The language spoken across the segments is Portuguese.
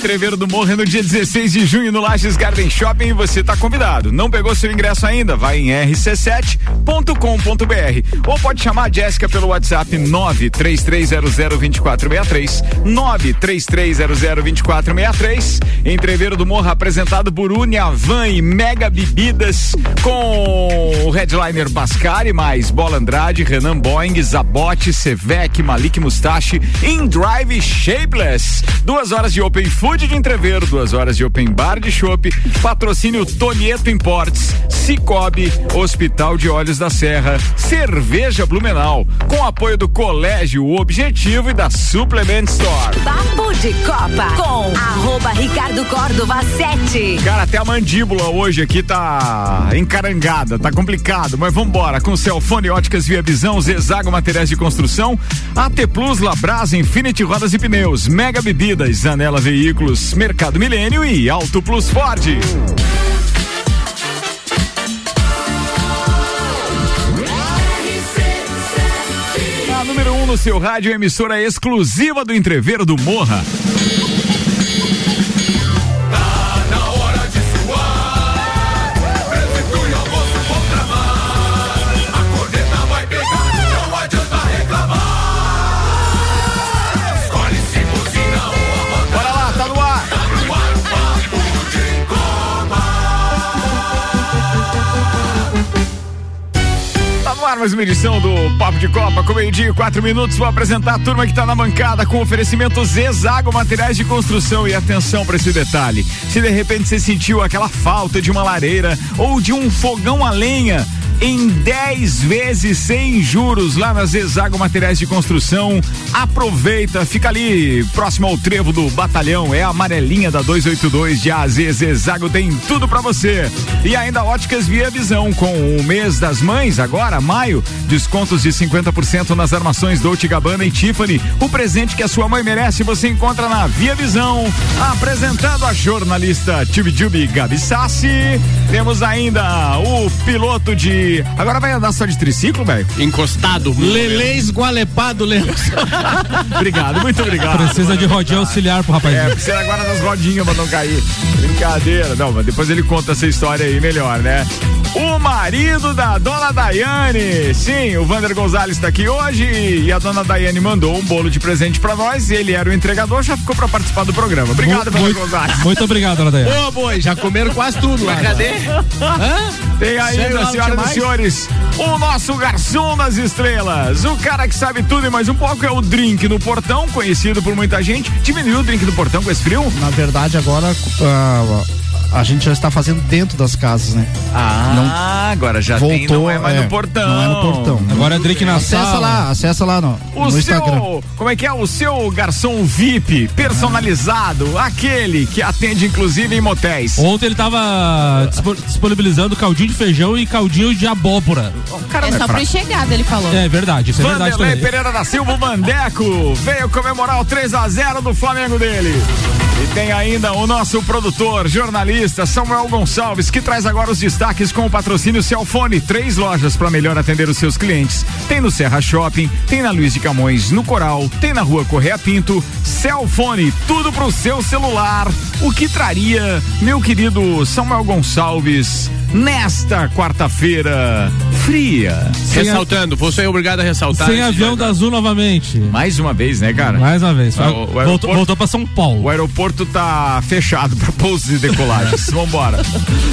Entreveiro do Morro é no dia 16 de junho no Lages Garden Shopping e você está convidado. Não pegou seu ingresso ainda? Vai em rc7.com.br ou pode chamar a Jéssica pelo WhatsApp 933002463 933002463 Entreveiro do Morro apresentado por Uniavan e Mega Bebidas com o headliner Bascari mais Bola Andrade, Renan Boeing, Zabote, Sevec, Malik Mustache, In Drive Shapeless. Duas horas de Open Food de Entreveiro, duas horas de Open Bar de Chopp, patrocínio Tonieto Imports, Cicobi, Hospital de Olhos da Serra, Cerveja Blumenau, com apoio do Colégio Objetivo e da Suplement Store. Papo de Copa com arroba Ricardo Córdova 7. Cara, até a mandíbula hoje aqui tá encarangada, tá complicado, mas vambora. Com Celfone Óticas Via Visão, Zezago Materiais de Construção, AT Plus, Labras, Infinity Rodas e Pneus, Mega Bebidas, Zanela Veículos, Mercado Milênio e Auto Plus Ford. A número 1 um no seu rádio, emissora exclusiva do Entreveiro do Morra. Mais uma edição do Papo de Copa, com meio-dia quatro minutos. Vou apresentar a turma que tá na bancada com oferecimento Zezago Materiais de Construção. E atenção para esse detalhe: se de repente você sentiu aquela falta de uma lareira ou de um fogão a lenha, em 10 vezes sem juros lá na Zezago Materiais de Construção. Aproveita, fica ali próximo ao trevo do batalhão, é a amarelinha da 282 de AZ Zezago tem tudo pra você. E ainda Óticas Via Visão com o mês das mães agora, maio, descontos de 50% nas armações Dolce Gabbana e Tiffany. O presente que a sua mãe merece você encontra na Via Visão. Apresentando a jornalista Tibijubi Gabi Sassi. Temos ainda o piloto de Agora vai andar só de triciclo, velho? Encostado. Lele esgualepado, Lele. Obrigado, muito obrigado. Precisa de rodinha auxiliar pro É, rapazinho. precisa agora das rodinhas pra não cair. Brincadeira. Não, mas depois ele conta essa história aí melhor, né? O marido da dona Daiane. Sim, o Vander Gonzalez tá aqui hoje e a dona Daiane mandou um bolo de presente pra nós. Ele era o entregador, já ficou pra participar do programa. Obrigado, Vander Gonzalez. muito obrigado, dona Daia. Ô, boi, já comeram quase tudo lá. né? Cadê? Tem ainda, senhoras e senhores, o nosso garçom das estrelas. O cara que sabe tudo e mais um pouco é o Drink no Portão, conhecido por muita gente. Diminuiu o Drink do Portão com esse frio? Na verdade, agora ah, a gente já está fazendo dentro das casas, né? Ah, agora já tem, Voltou, não é mais é, no portão. não é no portão. Agora é drink na Acessa sala. lá, acessa lá no, O no seu, Instagram. como é que é? O seu garçom VIP personalizado, aquele que atende inclusive em motéis. Ontem ele tava dispo- disponibilizando caldinho de feijão e caldinho de abóbora. O cara É não só pro chegada, ele falou. É verdade, isso é verdade Vanderlei também. Pereira da Silva, o Mandeco, veio comemorar o 3 a 0 do Flamengo dele. E tem ainda o nosso produtor, jornalista Samuel Gonçalves, que traz agora os destaques com o patrocínio Celfone. Três lojas para melhor atender os seus clientes. Tem no Serra Shopping, tem na Luiz de Camões, no Coral, tem na Rua Correia Pinto. Celfone, tudo pro seu celular. O que traria, meu querido Samuel Gonçalves, nesta quarta-feira fria? Sem a- Ressaltando, você é obrigado a ressaltar. Sem avião da Azul novamente. Mais uma vez, né, cara? Mais uma vez. Ah, o- o voltou, voltou pra São Paulo. O aeroporto tá fechado para pousos e decolagens. Vambora.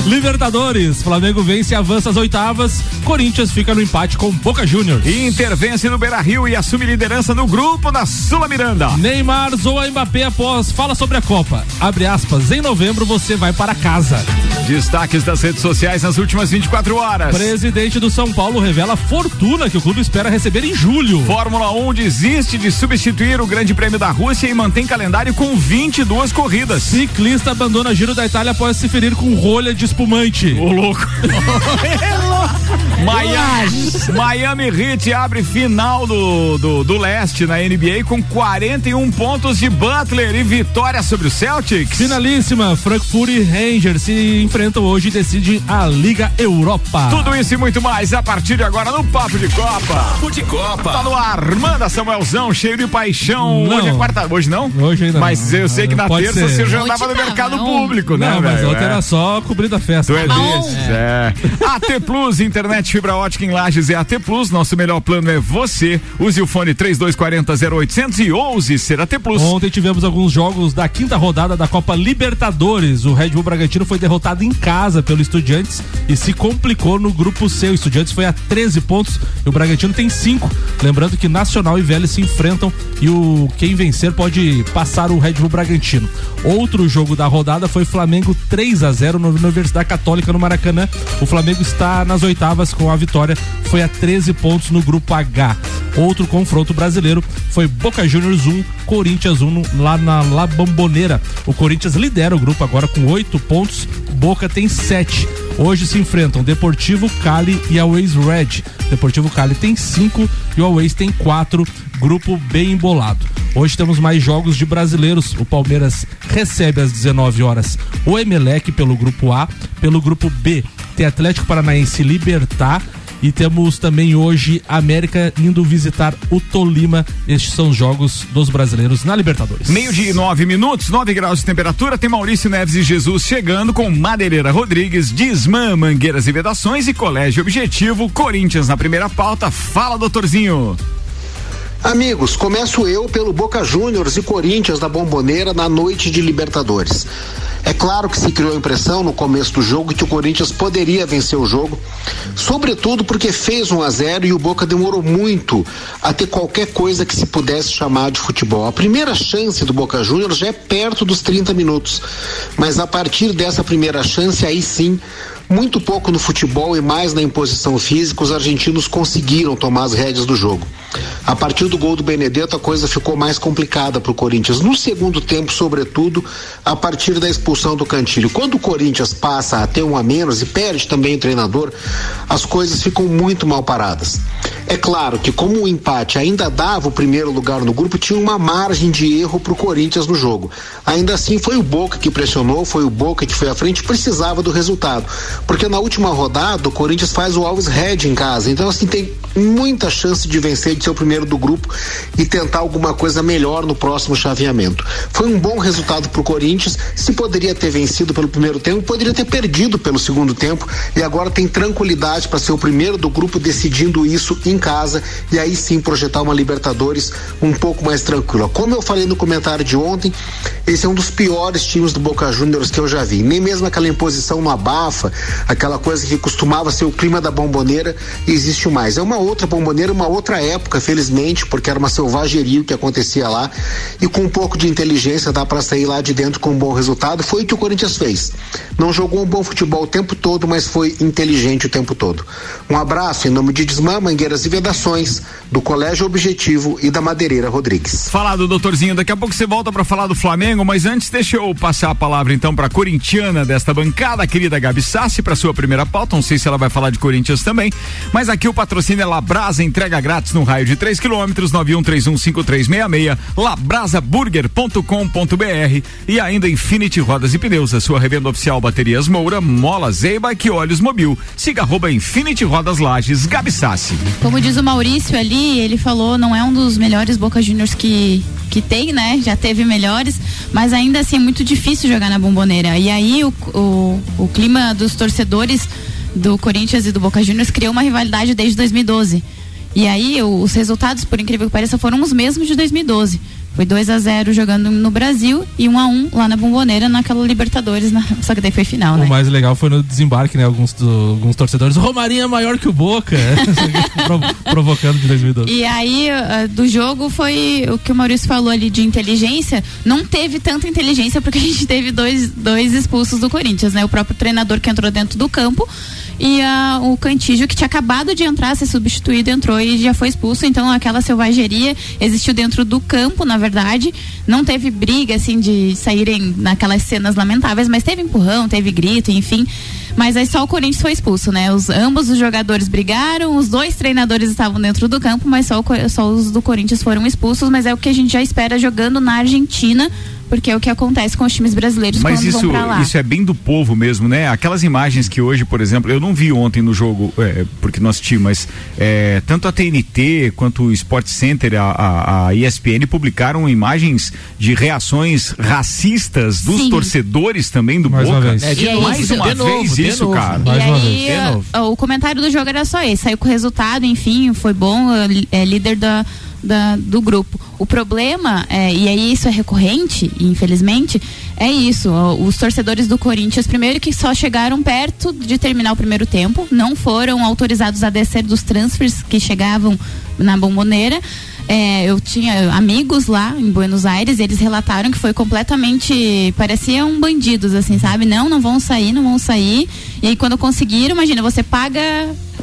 Libertadores, Flamengo vence e avança às oitavas. Corinthians fica no empate com Boca Juniors. Intervence no Beira Rio e assume liderança no grupo na Sula Miranda. Neymar zoa Mbappé após fala sobre a Copa. Abre aspas, em novembro você vai para casa. Destaques das redes sociais nas últimas 24 horas. Presidente do São Paulo revela a fortuna que o clube espera receber em julho. Fórmula 1 desiste de substituir o Grande Prêmio da Rússia e mantém calendário com 22 corridas. Ciclista abandona Giro da Itália após se ferir com rolha de espumante. Ô louco. Miami, Miami Heat abre final do, do, do leste na NBA com 41 pontos de Butler e vitória sobre o Celtics. Finalíssima, Frankfurt e Rangers se enfrentam hoje e decidem a Liga Europa. Tudo isso e muito mais a partir de agora no Papo de Copa. Papo de Copa. Tá no ar, manda Samuelzão, cheio de paixão. Não. Hoje é quarta, hoje não? Hoje ainda Mas não. eu sei que na Pode terça ser. você já andava no não, mercado não. público, né, Não, mas outra É. era só cobrindo a festa. Tu é bom. desses, é. AT Plus, internet fibra ótica em Lages é AT Plus. Nosso melhor plano é você. Use o fone 3240 0800 e ouse ser AT Plus. Ontem tivemos alguns jogos da quinta rodada da Copa Libertadores. O Red Bull Bragantino foi derrotado em casa pelo Estudiantes e se complicou no grupo C. O Estudiantes foi a 13 pontos e o Bragantino tem 5. Lembrando que Nacional e Vélez se enfrentam e o quem vencer pode passar o Red Bull Bragantino. Outro jogo da rodada foi Flamengo 3 a 0 na Universidade Católica no Maracanã. O Flamengo está nas oitavas com a vitória, foi a 13 pontos no grupo H. Outro confronto brasileiro foi Boca Juniors 1, Corinthians 1 no- lá na La Bombonera. O Corinthians lidera o grupo agora com 8 pontos, Boca tem 7. Hoje se enfrentam Deportivo Cali e Always Red. Deportivo Cali tem 5 e o Always tem 4. Grupo bem embolado. Hoje temos mais jogos de brasileiros. O Palmeiras recebe às 19 horas o Emelec pelo grupo A. Pelo grupo B tem Atlético Paranaense Libertar. E temos também hoje América indo visitar o Tolima. Estes são os jogos dos brasileiros na Libertadores. Meio dia e nove minutos, 9 graus de temperatura. Tem Maurício Neves e Jesus chegando com Madeireira Rodrigues, Disman, Mangueiras e Vedações e Colégio Objetivo. Corinthians na primeira pauta. Fala, doutorzinho. Amigos, começo eu pelo Boca Juniors e Corinthians da Bomboneira na noite de Libertadores. É claro que se criou a impressão no começo do jogo que o Corinthians poderia vencer o jogo, sobretudo porque fez 1 a 0 e o Boca demorou muito a ter qualquer coisa que se pudesse chamar de futebol. A primeira chance do Boca Juniors já é perto dos 30 minutos, mas a partir dessa primeira chance aí sim muito pouco no futebol e mais na imposição física, os argentinos conseguiram tomar as rédeas do jogo. A partir do gol do Benedetto, a coisa ficou mais complicada para o Corinthians. No segundo tempo, sobretudo, a partir da expulsão do Cantilho. Quando o Corinthians passa a ter um a menos e perde também o treinador, as coisas ficam muito mal paradas. É claro que, como o empate ainda dava o primeiro lugar no grupo, tinha uma margem de erro para o Corinthians no jogo. Ainda assim, foi o Boca que pressionou, foi o Boca que foi à frente, precisava do resultado. Porque na última rodada, o Corinthians faz o Alves Red em casa. Então, assim, tem muita chance de vencer, de ser o primeiro do grupo e tentar alguma coisa melhor no próximo chaveamento. Foi um bom resultado para o Corinthians. Se poderia ter vencido pelo primeiro tempo, poderia ter perdido pelo segundo tempo e agora tem tranquilidade para ser o primeiro do grupo decidindo isso em casa e aí sim projetar uma Libertadores um pouco mais tranquila. Como eu falei no comentário de ontem, esse é um dos piores times do Boca Juniors que eu já vi. Nem mesmo aquela imposição no abafa, aquela coisa que costumava ser o clima da bomboneira, existe mais. É uma outra bomboneira, uma outra época, felizmente, porque era uma selvageria o que acontecia lá. E com um pouco de inteligência dá para sair lá de dentro com um bom resultado. Foi o que o Corinthians fez. Não jogou um bom futebol o tempo todo, mas foi inteligente o tempo todo. Um abraço em nome de Desmã, Mangueiras e Vedações, do Colégio Objetivo e da Madeireira Rodrigues. Falar do doutorzinho, daqui a pouco você volta para falar do Flamengo, mas antes deixa eu passar a palavra então para corintiana desta bancada, a querida Gabi Sassi, para sua primeira pauta. Não sei se ela vai falar de Corinthians também, mas aqui o patrocínio é Labrasa, entrega grátis no raio de 3 quilômetros, 91315366, labrasaburger.com.br e ainda Infinity Rodas e Pneus, a sua revenda oficial Baterias Moura, Mola Zeiba e Olhos Mobil. Siga arroba Infinity Rodas Lages, Gabi Sassi. Como diz o Maurício ali, ele falou, não é um dos melhores Boca Juniors que, que tem, né? Já teve melhores, mas ainda assim é muito difícil jogar na bomboneira. E aí o, o, o clima dos torcedores do Corinthians e do Boca Juniors criou uma rivalidade desde 2012. E aí o- os resultados, por incrível que pareça, foram os mesmos de 2012. Foi 2 a 0 jogando no Brasil e 1 a 1 lá na Bomboneira naquela Libertadores, na- só que daí foi final, O né? mais legal foi no desembarque, né? Alguns, do- alguns torcedores. O Romarinho é maior que o Boca. Provo- Provocando de 2012. E aí, ah, do jogo foi o que o Maurício falou ali de inteligência. Não teve tanta inteligência porque a gente teve dois, dois expulsos do Corinthians, né? O próprio treinador que entrou dentro do campo e a, o Cantígio, que tinha acabado de entrar, ser substituído, entrou e já foi expulso. Então aquela selvageria existiu dentro do campo, na verdade. Não teve briga, assim, de saírem naquelas cenas lamentáveis, mas teve empurrão, teve grito, enfim. Mas aí só o Corinthians foi expulso, né? Os, ambos os jogadores brigaram, os dois treinadores estavam dentro do campo, mas só, o, só os do Corinthians foram expulsos. Mas é o que a gente já espera jogando na Argentina porque é o que acontece com os times brasileiros Mas quando isso, vão pra lá. isso é bem do povo mesmo, né? Aquelas imagens que hoje, por exemplo, eu não vi ontem no jogo, é, porque não assisti, mas é, tanto a TNT quanto o Sport Center, a, a, a ESPN publicaram imagens de reações racistas dos Sim. torcedores também do Mais uma Boca. vez. É, de E aí, novo, Mais de uma novo, vez de isso, novo. cara. Mais e uma aí, vez. De novo. ó, o comentário do jogo era só esse. Saiu com o resultado, enfim, foi bom, é, é líder da, da- do grupo. O problema, é, e aí isso é recorrente, infelizmente, é isso. Os torcedores do Corinthians, primeiro que só chegaram perto de terminar o primeiro tempo, não foram autorizados a descer dos transfers que chegavam na bomboneira. É, eu tinha amigos lá em Buenos Aires, eles relataram que foi completamente. pareciam bandidos, assim, sabe? Não, não vão sair, não vão sair. E aí, quando conseguiram, imagina, você paga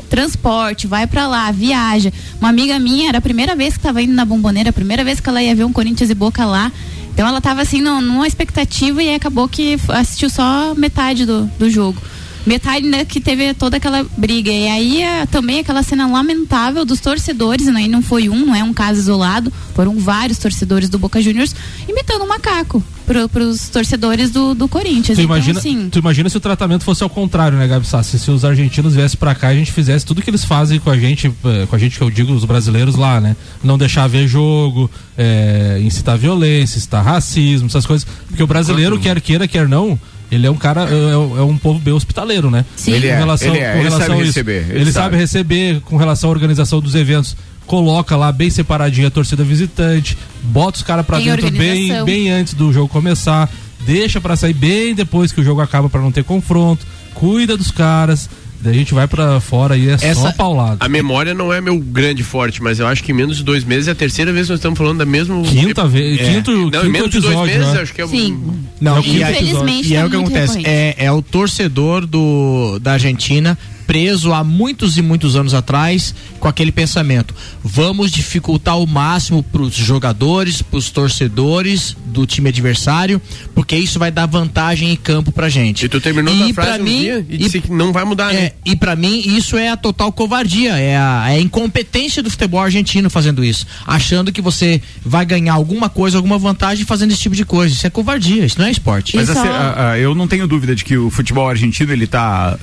transporte, vai pra lá, viaja. Uma amiga minha, era a primeira vez que tava indo na bomboneira, a primeira vez que ela ia ver um Corinthians e Boca lá. Então ela tava assim num- numa expectativa e acabou que assistiu só metade do, do jogo. Metade né, que teve toda aquela briga. E aí também aquela cena lamentável dos torcedores, né, e não foi um, não é um caso isolado, foram vários torcedores do Boca Juniors imitando um macaco pro, pros torcedores do, do Corinthians. Tu então, imagina, assim, tu imagina se o tratamento fosse ao contrário, né, Gabi Sassi? Se os argentinos viessem pra cá e a gente fizesse tudo que eles fazem com a gente, eh, com a gente que eu digo, os brasileiros lá, né? Não deixar ver jogo, eh, incitar violência, incitar racismo, essas coisas. Porque o brasileiro, quer queira, quer não, ele é um cara, é, é um povo bem hospitaleiro, né? Sim. Ele é, relação, ele é, ele sabe isso. receber, ele Ele, sabe. sabe receber com relação à organização dos eventos. Coloca lá bem separadinha a torcida visitante, bota os caras pra Tem dentro bem, bem antes do jogo começar, deixa pra sair bem depois que o jogo acaba pra não ter confronto, cuida dos caras, daí a gente vai pra fora e é só Essa- paulado. A memória não é meu grande forte, mas eu acho que em menos de dois meses é a terceira vez que nós estamos falando da mesma. Quinta vez, É. quinto, Não, quinto em menos de dois episódio, meses, né? acho que é. Sim. Não, É o quinto e, Infelizmente, e é tá o que acontece. É, é o torcedor do, da Argentina preso há muitos e muitos anos atrás com aquele pensamento: vamos dificultar ao máximo para os jogadores, para os torcedores do time adversário, porque isso vai dar vantagem em campo pra gente. E tu terminou E a frase um mim- dia e e- disse que não vai mudar, né? É, e pra mim isso é a total covardia, é a, é a incompetência do futebol argentino fazendo isso, achando que você vai ganhar alguma coisa, alguma vantagem fazendo esse tipo de coisa. Isso é covardia, isso não é esporte. Mas E a a- eu não tenho dúvida de que o futebol argentino ele está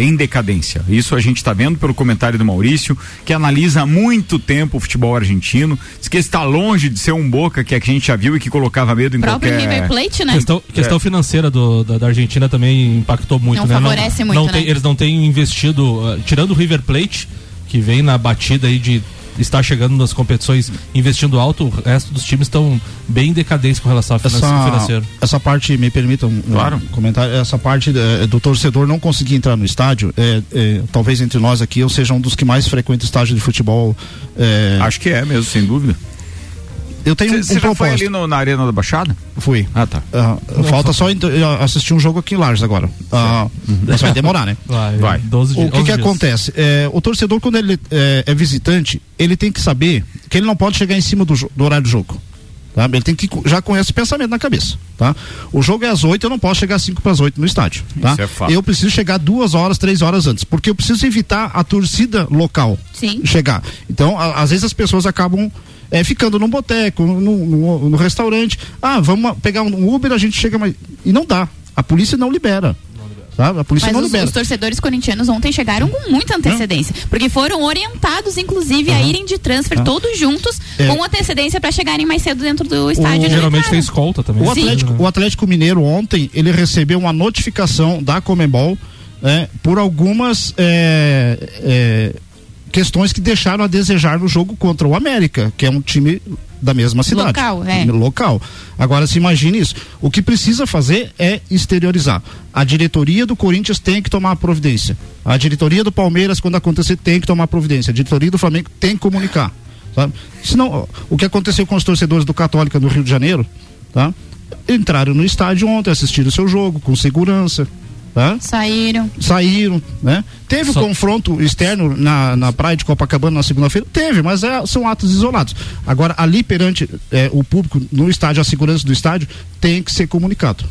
em decadência. Isso a gente está vendo pelo comentário do Maurício, que analisa há muito tempo o futebol argentino. Diz que está longe de ser um Boca que a gente já viu e que colocava medo em próprio qualquer. River Plate, né? Questão, questão financeira do- da, da Argentina também impactou muito, Não né? favorece muito, não né? tem- eles não têm investido, uh, tirando o River Plate, que vem na batida aí de estar chegando nas competições investindo alto, o resto dos times estão bem decadentes com relação ao finan- financeiro. essa parte, me permitam um, Claro. um comentário, essa parte eh, do torcedor não conseguir entrar no estádio, é, é, talvez entre nós aqui eu seja um dos que mais frequenta estádio de futebol. é, Acho que é mesmo, sem dúvida. Eu tenho um, Você um já foi ali propósito. no- na Arena da Baixada? Fui. Ah, tá. Ah, falta só assistir um jogo aqui em Lages agora. Ah, mas vai demorar, né? Vai, Vai. 12 O dias. que, que 11 dias. acontece? É, o torcedor, quando ele é, é visitante, ele tem que saber que ele não pode chegar em cima do, do horário do jogo. Tá? Ele tem que já com esse pensamento na cabeça. Tá? O jogo é às 8, eu não posso chegar às 5 para as 8 no estádio. Tá? Isso é. Eu preciso chegar duas horas, três horas antes, porque eu preciso evitar a torcida local Sim. chegar. Então, a- às vezes as pessoas acabam é, ficando num boteco, no restaurante. Ah, vamos pegar um Uber, a gente chega mais. E não dá. A polícia não libera. Sabe? A polícia Mas não os, libera. os torcedores corintianos ontem chegaram com muita antecedência. Porque foram orientados, inclusive, a irem de transfer todos juntos, É. com antecedência para chegarem mais cedo dentro do estádio. não Geralmente tem escolta também. O Sim. Atlético, o Atlético Mineiro ontem ele recebeu uma notificação da Comembol né, por algumas é, é, questões que deixaram a desejar no jogo contra o América, que é um time da mesma cidade. Local, é. Local. Agora se imagine isso. O que precisa fazer é exteriorizar. A diretoria do Corinthians tem que tomar providência. A diretoria do Palmeiras, quando acontecer, tem que tomar providência. A diretoria do Flamengo tem que comunicar. Sabe? Senão, o que aconteceu com os torcedores do Católica no Rio de Janeiro, tá? Entraram no estádio ontem, assistiram o seu jogo com segurança, Hã? Saíram. saíram, né? Teve Só- o confronto externo na, na praia de Copacabana na segunda-feira? Teve, mas é- são atos isolados. Agora, ali perante é, o público, no estádio, a segurança do estádio, tem que ser comunicado.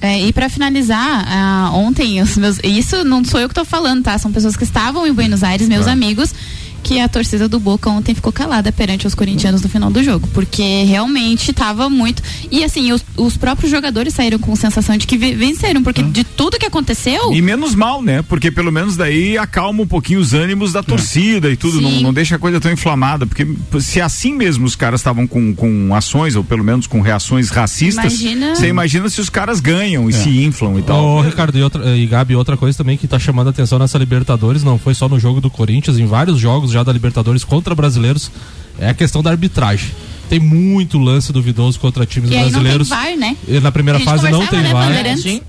É, e pra finalizar, ah, ontem, os meus, isso não sou eu que tô falando, tá? São pessoas que estavam em Buenos Aires, meus amigos, que a torcida do Boca ontem ficou calada perante os corintianos no final do jogo, porque realmente tava muito. E assim, os, os próprios jogadores saíram com sensação de que ve- venceram, porque de tudo que aconteceu. E menos mal, né? Porque pelo menos daí acalma um pouquinho os ânimos da torcida e tudo, não, não deixa a coisa tão inflamada. Porque se assim mesmo os caras estavam com, com ações, ou pelo menos com reações racistas, Imagina- você imagina se os caras ganham e se inflam e tal. Ô, Ricardo, e, outra, e Gabi, outra coisa também que tá chamando a atenção nessa Libertadores, não foi só no jogo do Corinthians, em vários jogos já da Libertadores contra brasileiros, é a questão da arbitragem. Tem muito lance duvidoso contra times E aí não tem brasileiros. VAR, né? Na primeira fase não tem né, VAR.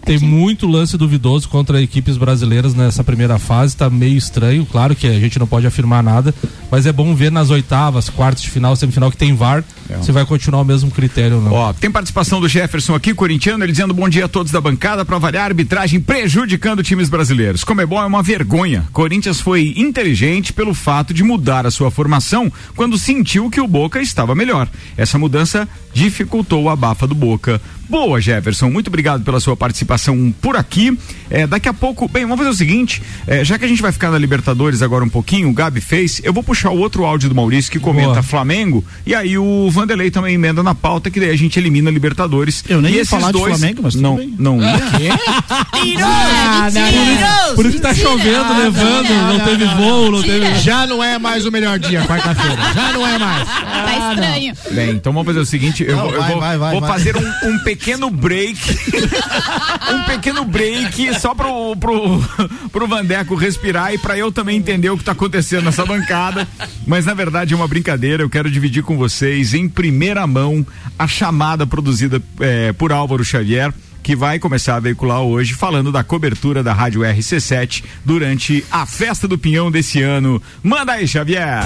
Tem muito lance duvidoso contra equipes brasileiras nessa primeira fase, tá meio estranho. Claro que a gente não pode afirmar nada, mas é bom ver nas oitavas, quartas de final, semifinal que tem VAR, se vai continuar o mesmo critério ou não. Ó, tem participação do Jefferson aqui, corintiano, ele dizendo bom dia a todos da bancada para variar a arbitragem prejudicando times brasileiros. Como é bom, é uma vergonha. Corinthians foi inteligente pelo fato de mudar a sua formação quando sentiu que o Boca estava melhor. Essa mudança dificultou o abafa do Boca. Boa, Jefferson, muito obrigado pela sua participação por aqui. É, daqui a pouco, bem, vamos fazer o seguinte: é, já que a gente vai ficar na Libertadores agora um pouquinho, o Gabi fez, eu vou puxar o outro áudio do Maurício que comenta Boa. Flamengo, e aí o Vanderlei também emenda na pauta, que daí a gente elimina a Libertadores. Eu nem e ia esses falar de dois, Flamengo, mas tudo não, bem. não ia. Por isso que tá chovendo, levando, não, teve voo, não teve. Já não é mais o melhor dia, quarta-feira. Já não é mais. Tá estranho. Bem, então vamos fazer o seguinte, eu, Não, vai, vou, vai, vai, vou vai. fazer um, um pequeno break, um pequeno break só pro, pro, pro Vandeco respirar e pra eu também entender o que tá acontecendo nessa bancada, mas na verdade é uma brincadeira, eu quero dividir com vocês em primeira mão a chamada produzida eh, por Álvaro Xavier, que vai começar a veicular hoje falando da cobertura da Rádio RC7 durante a Festa do Pinhão desse ano. Manda aí, Xavier!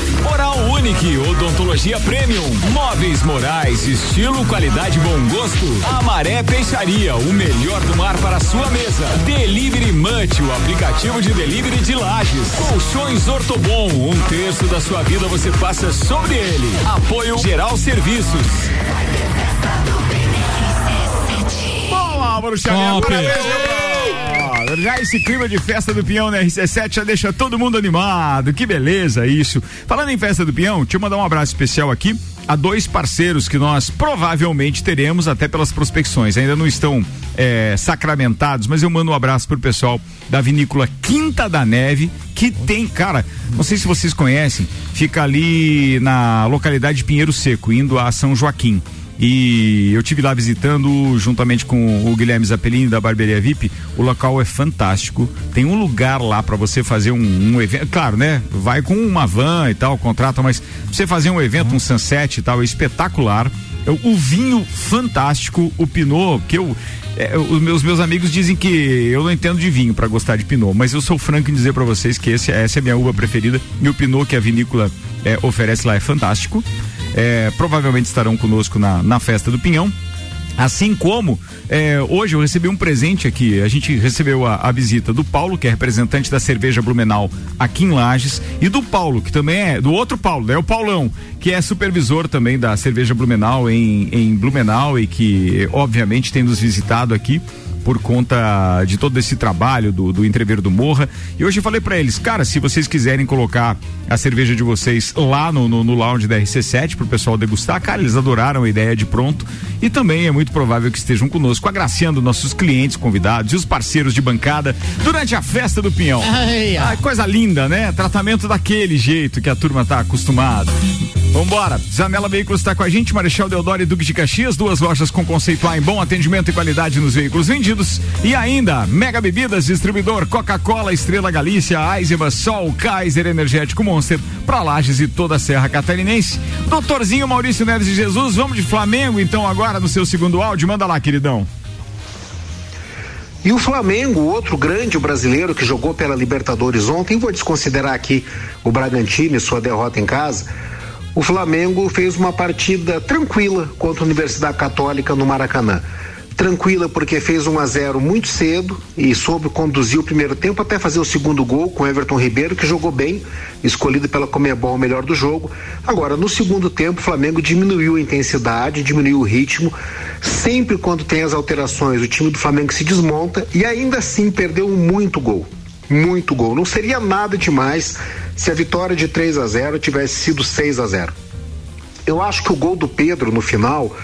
Oral Unique, Odontologia Premium, Móveis Morais, estilo, qualidade, bom gosto. Amaré Peixaria, o melhor do mar para a sua mesa. Delivery Munch, o aplicativo de delivery de lajes. Colchões Ortobon, um terço da sua vida você passa sobre ele. Apoio Geral Serviços. Bom, Álvaro Xavier, parabéns, meu Já esse clima de festa do peão na RC7 já deixa todo mundo animado. Que beleza isso. Falando em festa do peão, deixa eu mandar um abraço especial aqui a dois parceiros que nós provavelmente teremos até pelas prospecções. Ainda não estão é, sacramentados, mas eu mando um abraço pro pessoal da vinícola Quinta da Neve, que tem, cara, não sei se vocês conhecem, fica ali na localidade de Pinheiro Seco, indo a São Joaquim. E eu tive lá visitando juntamente com o Guilherme Zappellini da Barbearia VIP. O local é fantástico. Tem um lugar lá para você fazer um, um evento. Claro, né? Vai com uma van e tal, contrata, mas você fazer um evento, um sunset e tal, é espetacular. Eu- O vinho fantástico, o Pinot, que eu. é, os meus, meus amigos dizem que eu não entendo de vinho para gostar de Pinot, mas eu sou franco em dizer para vocês que esse, essa é a minha uva preferida e o Pinot que a vinícola é, oferece lá é fantástico. É, provavelmente estarão conosco na, na festa do Pinhão. Assim como é, hoje eu recebi um presente aqui. A gente recebeu a, a visita do Paulo, que é representante da cerveja Blumenau aqui em Lages, e do Paulo, que também é do outro Paulo, é o Paulão, que é supervisor também da cerveja Blumenau em, em Blumenau e que obviamente tem nos visitado aqui por conta de todo esse trabalho do, do entreveiro do Morra. E hoje eu falei para eles, cara, se vocês quiserem colocar a cerveja de vocês lá no, no, no lounge da RC7 pro pessoal degustar, cara, eles adoraram a ideia de pronto. e também é muito provável que estejam conosco agraciando nossos clientes, convidados e os parceiros de bancada durante a festa do Pinhão. Ai, ai. Ah, coisa linda, né? Tratamento daquele jeito que a turma tá acostumada. Vambora, Zanela Veículos está com a gente, Marechal Deodoro e Duque de Caxias, duas lojas com conceito A em bom atendimento e qualidade nos veículos vendidos. E ainda, Mega Bebidas, distribuidor Coca-Cola, Estrela Galícia, Eisenbahn, Sol, Kaiser, Energético Monster, pra Lages e toda a Serra Catarinense. Doutorzinho Maurício Neves de Jesus, vamos de Flamengo então agora no seu segundo áudio, manda lá, queridão. E o Flamengo, outro grande brasileiro que jogou pela Libertadores ontem, vou desconsiderar aqui o Bragantino e sua derrota em casa. O Flamengo fez uma partida tranquila contra a Universidade Católica no Maracanã. Tranquila porque fez 1 a 0 muito cedo e soube conduzir o primeiro tempo até fazer o segundo gol com Everton Ribeiro, que jogou bem, escolhido pela Comebol o melhor do jogo. Agora, no segundo tempo, o Flamengo diminuiu a intensidade, diminuiu o ritmo. Sempre quando tem as alterações, o time do Flamengo se desmonta e ainda assim perdeu muito gol. Muito gol. Não seria nada demais se a vitória de 3 a 0 tivesse sido 6 a 0. Eu acho que o gol do Pedro no final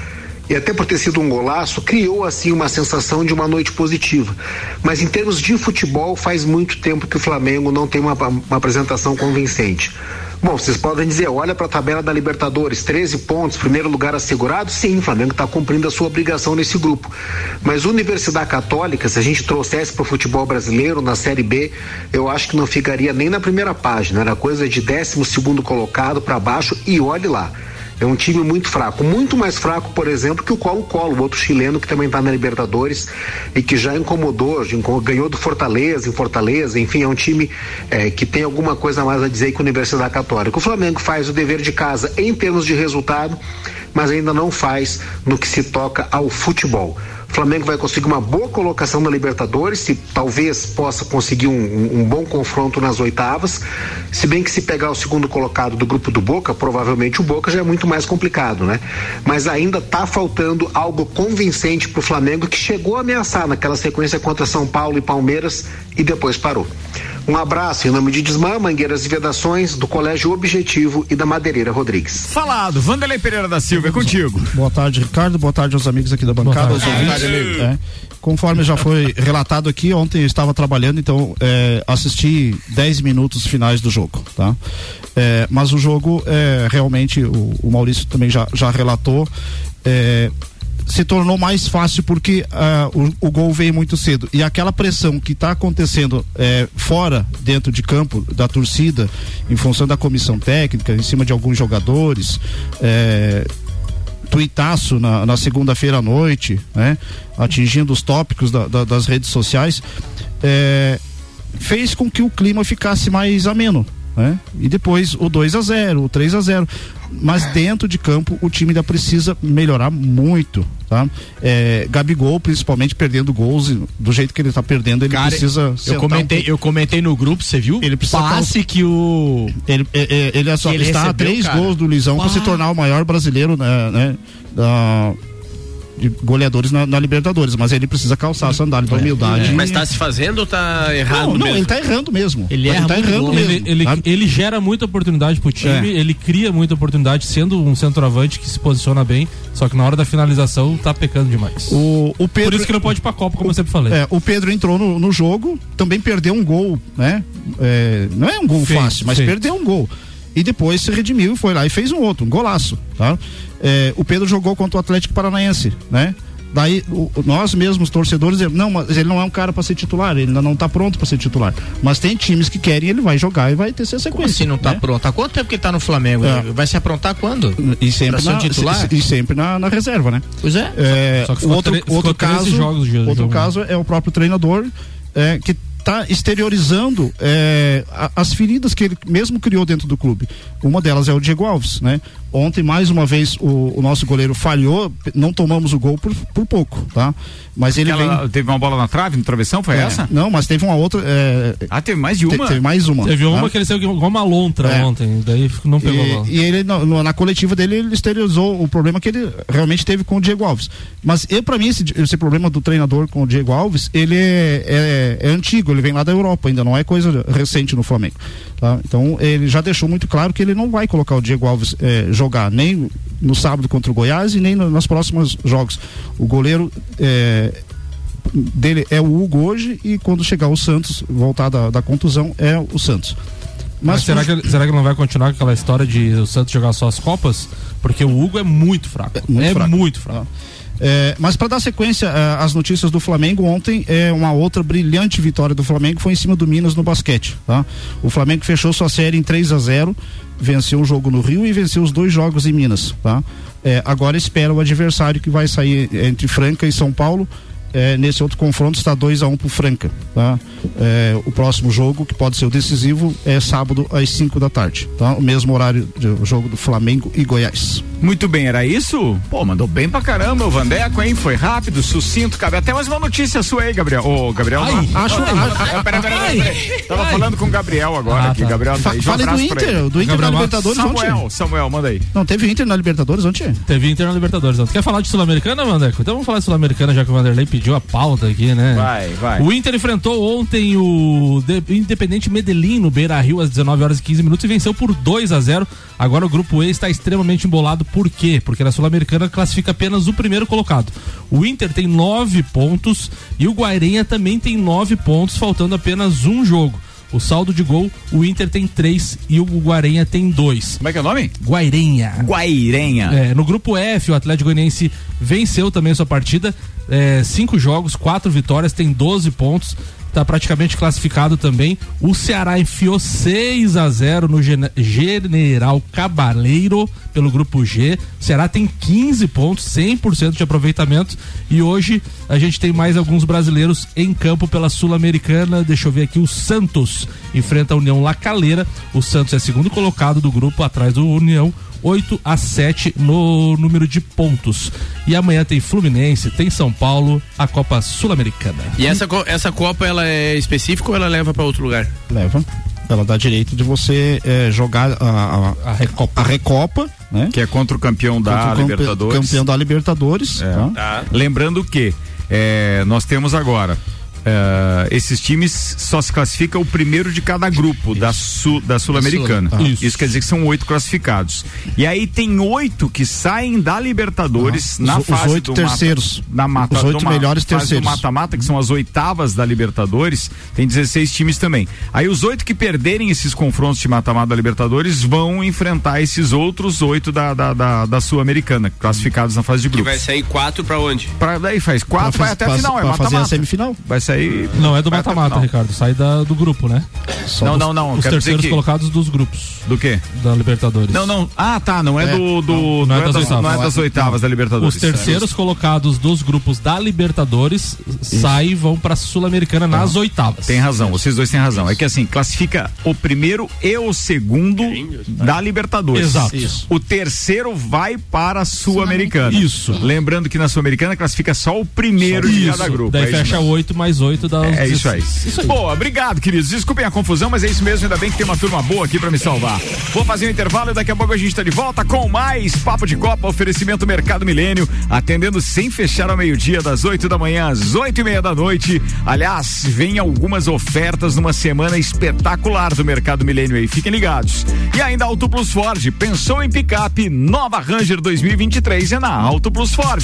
e até por ter sido um golaço, criou assim uma sensação de uma noite positiva. Mas em termos de futebol, faz muito tempo que o Flamengo não tem uma, uma apresentação convincente. Bom, vocês podem dizer, olha para a tabela da Libertadores, 13 pontos, primeiro lugar assegurado. Sim, o Flamengo está cumprindo a sua obrigação nesse grupo. Mas Universidade Católica, se a gente trouxesse para o futebol brasileiro na Série B, eu acho que não ficaria nem na primeira página. Era coisa de 12 segundo colocado para baixo e olhe lá. É um time muito fraco, muito mais fraco, por exemplo, que o Colo-Colo, outro chileno que também está na Libertadores e que já incomodou, ganhou do Fortaleza em Fortaleza, enfim, é um time eh, que tem alguma coisa mais a dizer que Universidade Católica. O Flamengo faz o dever de casa em termos de resultado, mas ainda não faz no que se toca ao futebol. O Flamengo vai conseguir uma boa colocação na Libertadores, se talvez possa conseguir um, um- bom confronto nas oitavas. Se bem que se pegar o segundo colocado do grupo do Boca, provavelmente o Boca já é muito mais complicado, né? Mas ainda tá faltando algo convincente pro Flamengo que chegou a ameaçar naquela sequência contra São Paulo e Palmeiras e depois parou. Um abraço em nome de Desmã, Mangueiras e Vedações, do Colégio Objetivo e da Madeireira Rodrigues. Falado, Vanderlei Pereira da Silva, é contigo. Boa tarde, Ricardo. Boa tarde aos amigos aqui da bancada. tarde. aos ouvintes. Amigo. É, conforme já foi relatado aqui, ontem eu estava trabalhando, então é, assisti 10 minutos finais do jogo, tá? É, mas o jogo, é, realmente, o, o Maurício também já, já relatou, é, se tornou mais fácil porque ah, o, o gol veio muito cedo. E aquela pressão que está acontecendo é, fora, dentro de campo, da torcida, em função da comissão técnica, em cima de alguns jogadores, é, tuitaço na, na segunda-feira à noite, né? Atingindo os tópicos da- da- das redes sociais, é, fez com que o clima ficasse mais ameno, né? E depois o 2 a 0 o 3 a 0 Mas dentro de campo o time ainda precisa melhorar muito, tá? É, Gabigol, principalmente, perdendo gols do jeito que ele tá perdendo, ele Cara, precisa eu um comentei, pouco. eu comentei no grupo, você viu? Ele precisa passe que o Ele, é, é, ele, é só, Ele está a recebeu, três cara. gols do Luizão para se tornar o maior brasileiro né, né, da- goleadores na, na Libertadores, mas ele precisa calçar a sandália da humildade. Mas tá se fazendo ou tá errado não, não, mesmo? ele tá errando mesmo. Ele erra tá muito errando gol. mesmo. Ele, ele, sabe? ele gera muita oportunidade pro time, É. ele cria muita oportunidade sendo um centroavante que se posiciona bem, só que na hora da finalização tá pecando demais. O, o Pedro, Por isso que não pode ir pra Copa, como eu sempre falei. É, o Pedro entrou no, no jogo, também perdeu um gol, né? É, não é um gol Feito, fácil, mas feito. perdeu um gol. E depois se redimiu e foi lá e fez um outro, um golaço, tá? É, o Pedro jogou contra o Atlético Paranaense, né? Daí o- nós mesmos torcedores, dizemos, não, mas ele não é um cara para ser titular, ele ainda não tá pronto para ser titular. Mas tem times que querem, ele vai jogar e vai ter essa Como sequência. assim não tá né? pronto? Há quanto tempo que ele tá no Flamengo? É. Vai se aprontar quando? E sempre, Pra ser na, titular? e, sempre na, na reserva, né? Pois é. É, Só que outro, outro 13 caso, jogos de outro jogo. caso é o próprio treinador é, que está exteriorizando é, as feridas que ele mesmo criou dentro do clube. Uma delas é o Diego Alves, né? Ontem mais uma vez o, o nosso goleiro falhou, não tomamos o gol por, por pouco, tá? Mas ele Aquela- vem Teve uma bola na trave, no travessão, foi é, essa? Não, mas teve uma outra. é, Ah, teve mais de te- uma? teve mais uma. Teve tá? uma que ele saiu igual uma lontra É. ontem, daí não pegou a bola. E, e ele, na, no- na coletiva dele, ele exteriorizou o problema que ele realmente teve com o Diego Alves. Mas eu, para mim, esse, esse problema do treinador com o Diego Alves, ele é, é- é antigo. Ele vem lá da Europa, ainda não é coisa recente no Flamengo. tá? Então ele já deixou muito claro que ele não vai colocar o Diego Alves eh, jogar nem no sábado contra o Goiás e nem no, nos próximos jogos. O goleiro eh, dele é o Hugo hoje e quando chegar o Santos, voltar da, da contusão, é o Santos. Mas, será, que, ele- será que não vai continuar com aquela história de o Santos jogar só as Copas? Porque o Hugo é muito fraco. É muito fraco. É, mas para dar sequência eh, às notícias do Flamengo, ontem é uma outra brilhante vitória do Flamengo foi em cima do Minas no basquete. Tá? O Flamengo fechou sua série em 3 a 0 venceu o jogo no Rio e venceu os dois jogos em Minas. Tá? É, agora espera o adversário que vai sair entre Franca e São Paulo. É, nesse outro confronto está 2 a 1 um pro Franca. Tá? É, o próximo jogo, que pode ser o decisivo, é sábado às 5 da tarde. Tá? O mesmo horário do jogo do Flamengo e Goiás. Muito bem, era isso? Pô, mandou bem pra caramba o Vandeco, hein? Foi rápido, sucinto, cabe até mais uma notícia sua aí, Gabriel. Ô, Gabriel. Ai, não. acho- Ai, peraí, peraí, peraí. Tava falando com o Gabriel agora Ah, aqui. tá. Gabriel tá aí. Fa- Dá um fale do Inter, do Inter Gabriel na. Libertadores Samuel, ontem. Samuel, manda aí. Não teve Inter na Libertadores ontem? Teve Inter na Libertadores. ontem. Quer falar de Sul-Americana, Vandeco? Então vamos falar de Sul-Americana, já que o Vanderlei pediu a pauta aqui, né? Vai, vai. O Inter enfrentou ontem o De- Independente Medellín no Beira Rio às 19 horas e 15 minutos e venceu por 2 a 0 Agora o grupo E está extremamente embolado. Por quê? Porque na Sul-Americana classifica apenas o primeiro colocado. O Inter tem nove pontos e o Guairenha também tem nove pontos, faltando apenas um jogo. O saldo de gol, o Inter tem três e o Guarenha tem dois. Como é que é o nome? Guairenha. Guairenha. É, no grupo F, o Atlético Goianiense venceu também sua partida. É, cinco jogos, quatro vitórias, tem 12 pontos. Tá praticamente classificado também. O Ceará enfiou 6 a 0 no Gene- General Cabaleiro pelo grupo G. O Ceará tem 15 pontos, 100% de aproveitamento. E hoje a gente tem mais alguns brasileiros em campo pela Sul-Americana. Deixa eu ver aqui. O Santos enfrenta a União La Calera. O Santos é segundo colocado do grupo, atrás do União. 8 a 7 no número de pontos. E amanhã tem Fluminense, tem São Paulo, a Copa Sul-Americana. E essa, essa Copa, ela é específica ou ela leva pra outro lugar? Leva. Ela dá direito de você eh, jogar a, a, A Recopa. a Recopa, né? Que é contra o campeão da Contra o campe- Libertadores. Campeão da Libertadores. É. tá? Tá. Lembrando que é, nós temos agora. É, esses times só se classifica o primeiro de cada grupo da, sul, da Sul-Americana. Sul. Ah. Isso. Isso. quer dizer que são oito classificados. E aí tem oito que saem da Libertadores Ah. na Os- os fase oito do mata- terceiros. na mata, Os oito do melhores fase do terceiros. mata-mata, que são as oitavas da Libertadores, tem 16 times também. Aí os oito que perderem esses confrontos de mata-mata da Libertadores vão enfrentar esses outros oito da, da, da, da Sul-Americana, classificados na fase de Que grupos. vai sair quatro pra onde? Pra, daí faz quatro, Pra vai faz- até a pra- final, é pra fazer a mata-mata. semifinal. Vai sair. Não, é do mata-mata. Ricardo. Sai da, do grupo, né? Só Não, dos- não, não. Os quero terceiros que... colocados dos grupos Do quê? da Libertadores. Não, não. Ah, tá. Não é, É, do. do não, não é das oitavas. não é das oitavas da Libertadores. Os terceiros colocados dos grupos da Libertadores saem e vão pra Sul-Americana nas oitavas. Tem razão, vocês dois têm razão. É que assim, classifica o primeiro e o segundo da Libertadores. Exato. Isso. O terceiro vai para a Sul-Americana. Isso. Lembrando que na Sul-Americana classifica só o primeiro de cada grupo. Daí é isso fecha oito mais oito dá os É isso aí. 16. Isso aí. Boa, obrigado, queridos. Desculpem a confusão, mas é isso mesmo. Ainda bem que tem uma turma boa aqui pra me salvar. Vou fazer um intervalo e daqui a pouco a gente tá de volta com mais Papo de Copa, oferecimento Mercado Milênio, atendendo sem fechar ao meio-dia, das 8 da manhã às 8 e meia da noite. Aliás, vem algumas ofertas numa semana espetacular do Mercado Milênio aí. Fiquem ligados. E ainda Auto Plus Ford. Pensou em picape? Nova Ranger 2023 é na Auto Plus Ford.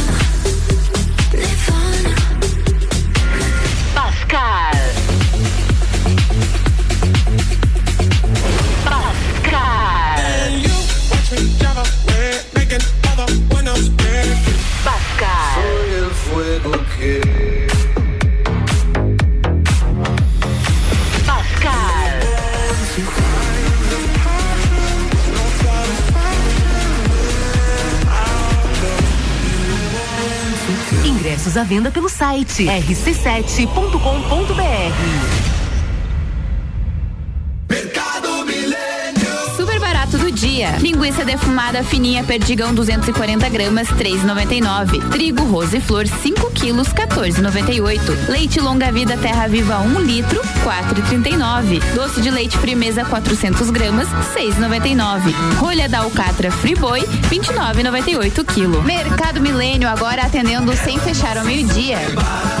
Bascar. Bascar. Ingressos à venda pelo site rc7.com.br. Dia. meio-dia. Linguiça defumada fininha perdigão 240 gramas 3,99. Trigo Rose Flor 5 quilos 14,98. Leite longa vida Terra Viva 1 litro 4,39. Doce de leite Frimeza 400 gramas 6,99. Rolha da alcatra Friboi 29,98 quilo. Mercado Milênio agora atendendo sem fechar ao meio-dia. Faça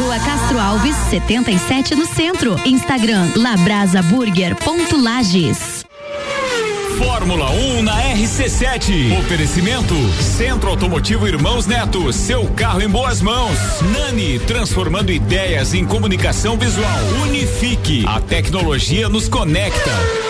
Rua Castro Alves, 77 no centro. Instagram labrasaburger.lages. Fórmula 1 na RC7. Oferecimento Centro Automotivo Irmãos Neto. Seu carro em boas mãos. Nani, transformando ideias em comunicação visual. Unifique. A tecnologia nos conecta.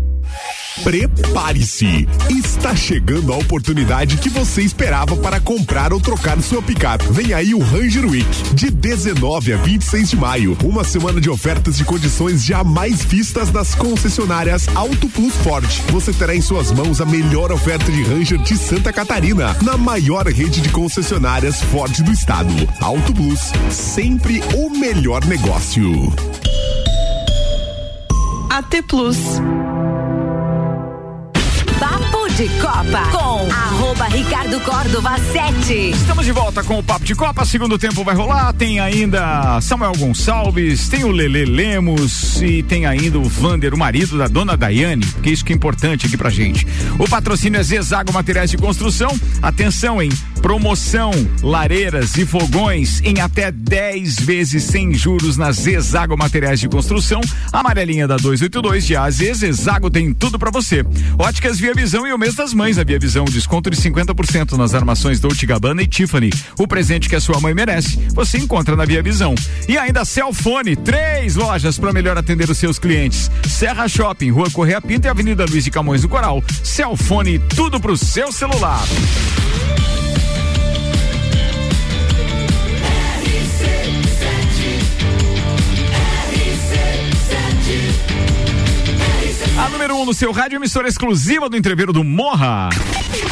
Prepare-se! Está chegando a oportunidade que você esperava para comprar ou trocar sua picape. Vem aí o Ranger Week, de 19 a 26 de maio. Uma semana de ofertas de condições jamais vistas nas concessionárias Auto Plus Ford. Você terá em suas mãos a melhor oferta de Ranger de Santa Catarina, na maior rede de concessionárias Ford do estado. Auto Plus, sempre o melhor negócio. AT Plus. De Copa com arroba Ricardo Córdova 7. Estamos de volta com o Papo de Copa, segundo tempo vai rolar, tem ainda Samuel Gonçalves, tem o Lele Lemos e tem ainda o Vander, o marido da dona Daiane, que isso que é importante aqui pra gente. O patrocínio é Zezago Materiais de Construção, atenção em Promoção lareiras e fogões em até 10 vezes sem juros nas Zezago Materiais de Construção. Amarelinha da 282 de AZ, Zezago tem tudo pra você. Óticas Via Visão e o mês das mães. A Via Visão, desconto de 50% nas armações Dolce Gabbana e Tiffany. O presente que a sua mãe merece, você encontra na Via Visão. E ainda Celfone, três lojas para melhor atender os seus clientes. Serra Shopping, Rua Correia Pinto e Avenida Luiz de Camões do Coral. Celfone, tudo pro seu celular. A número 1 um no seu rádio, emissora exclusiva do entreveiro do Morra.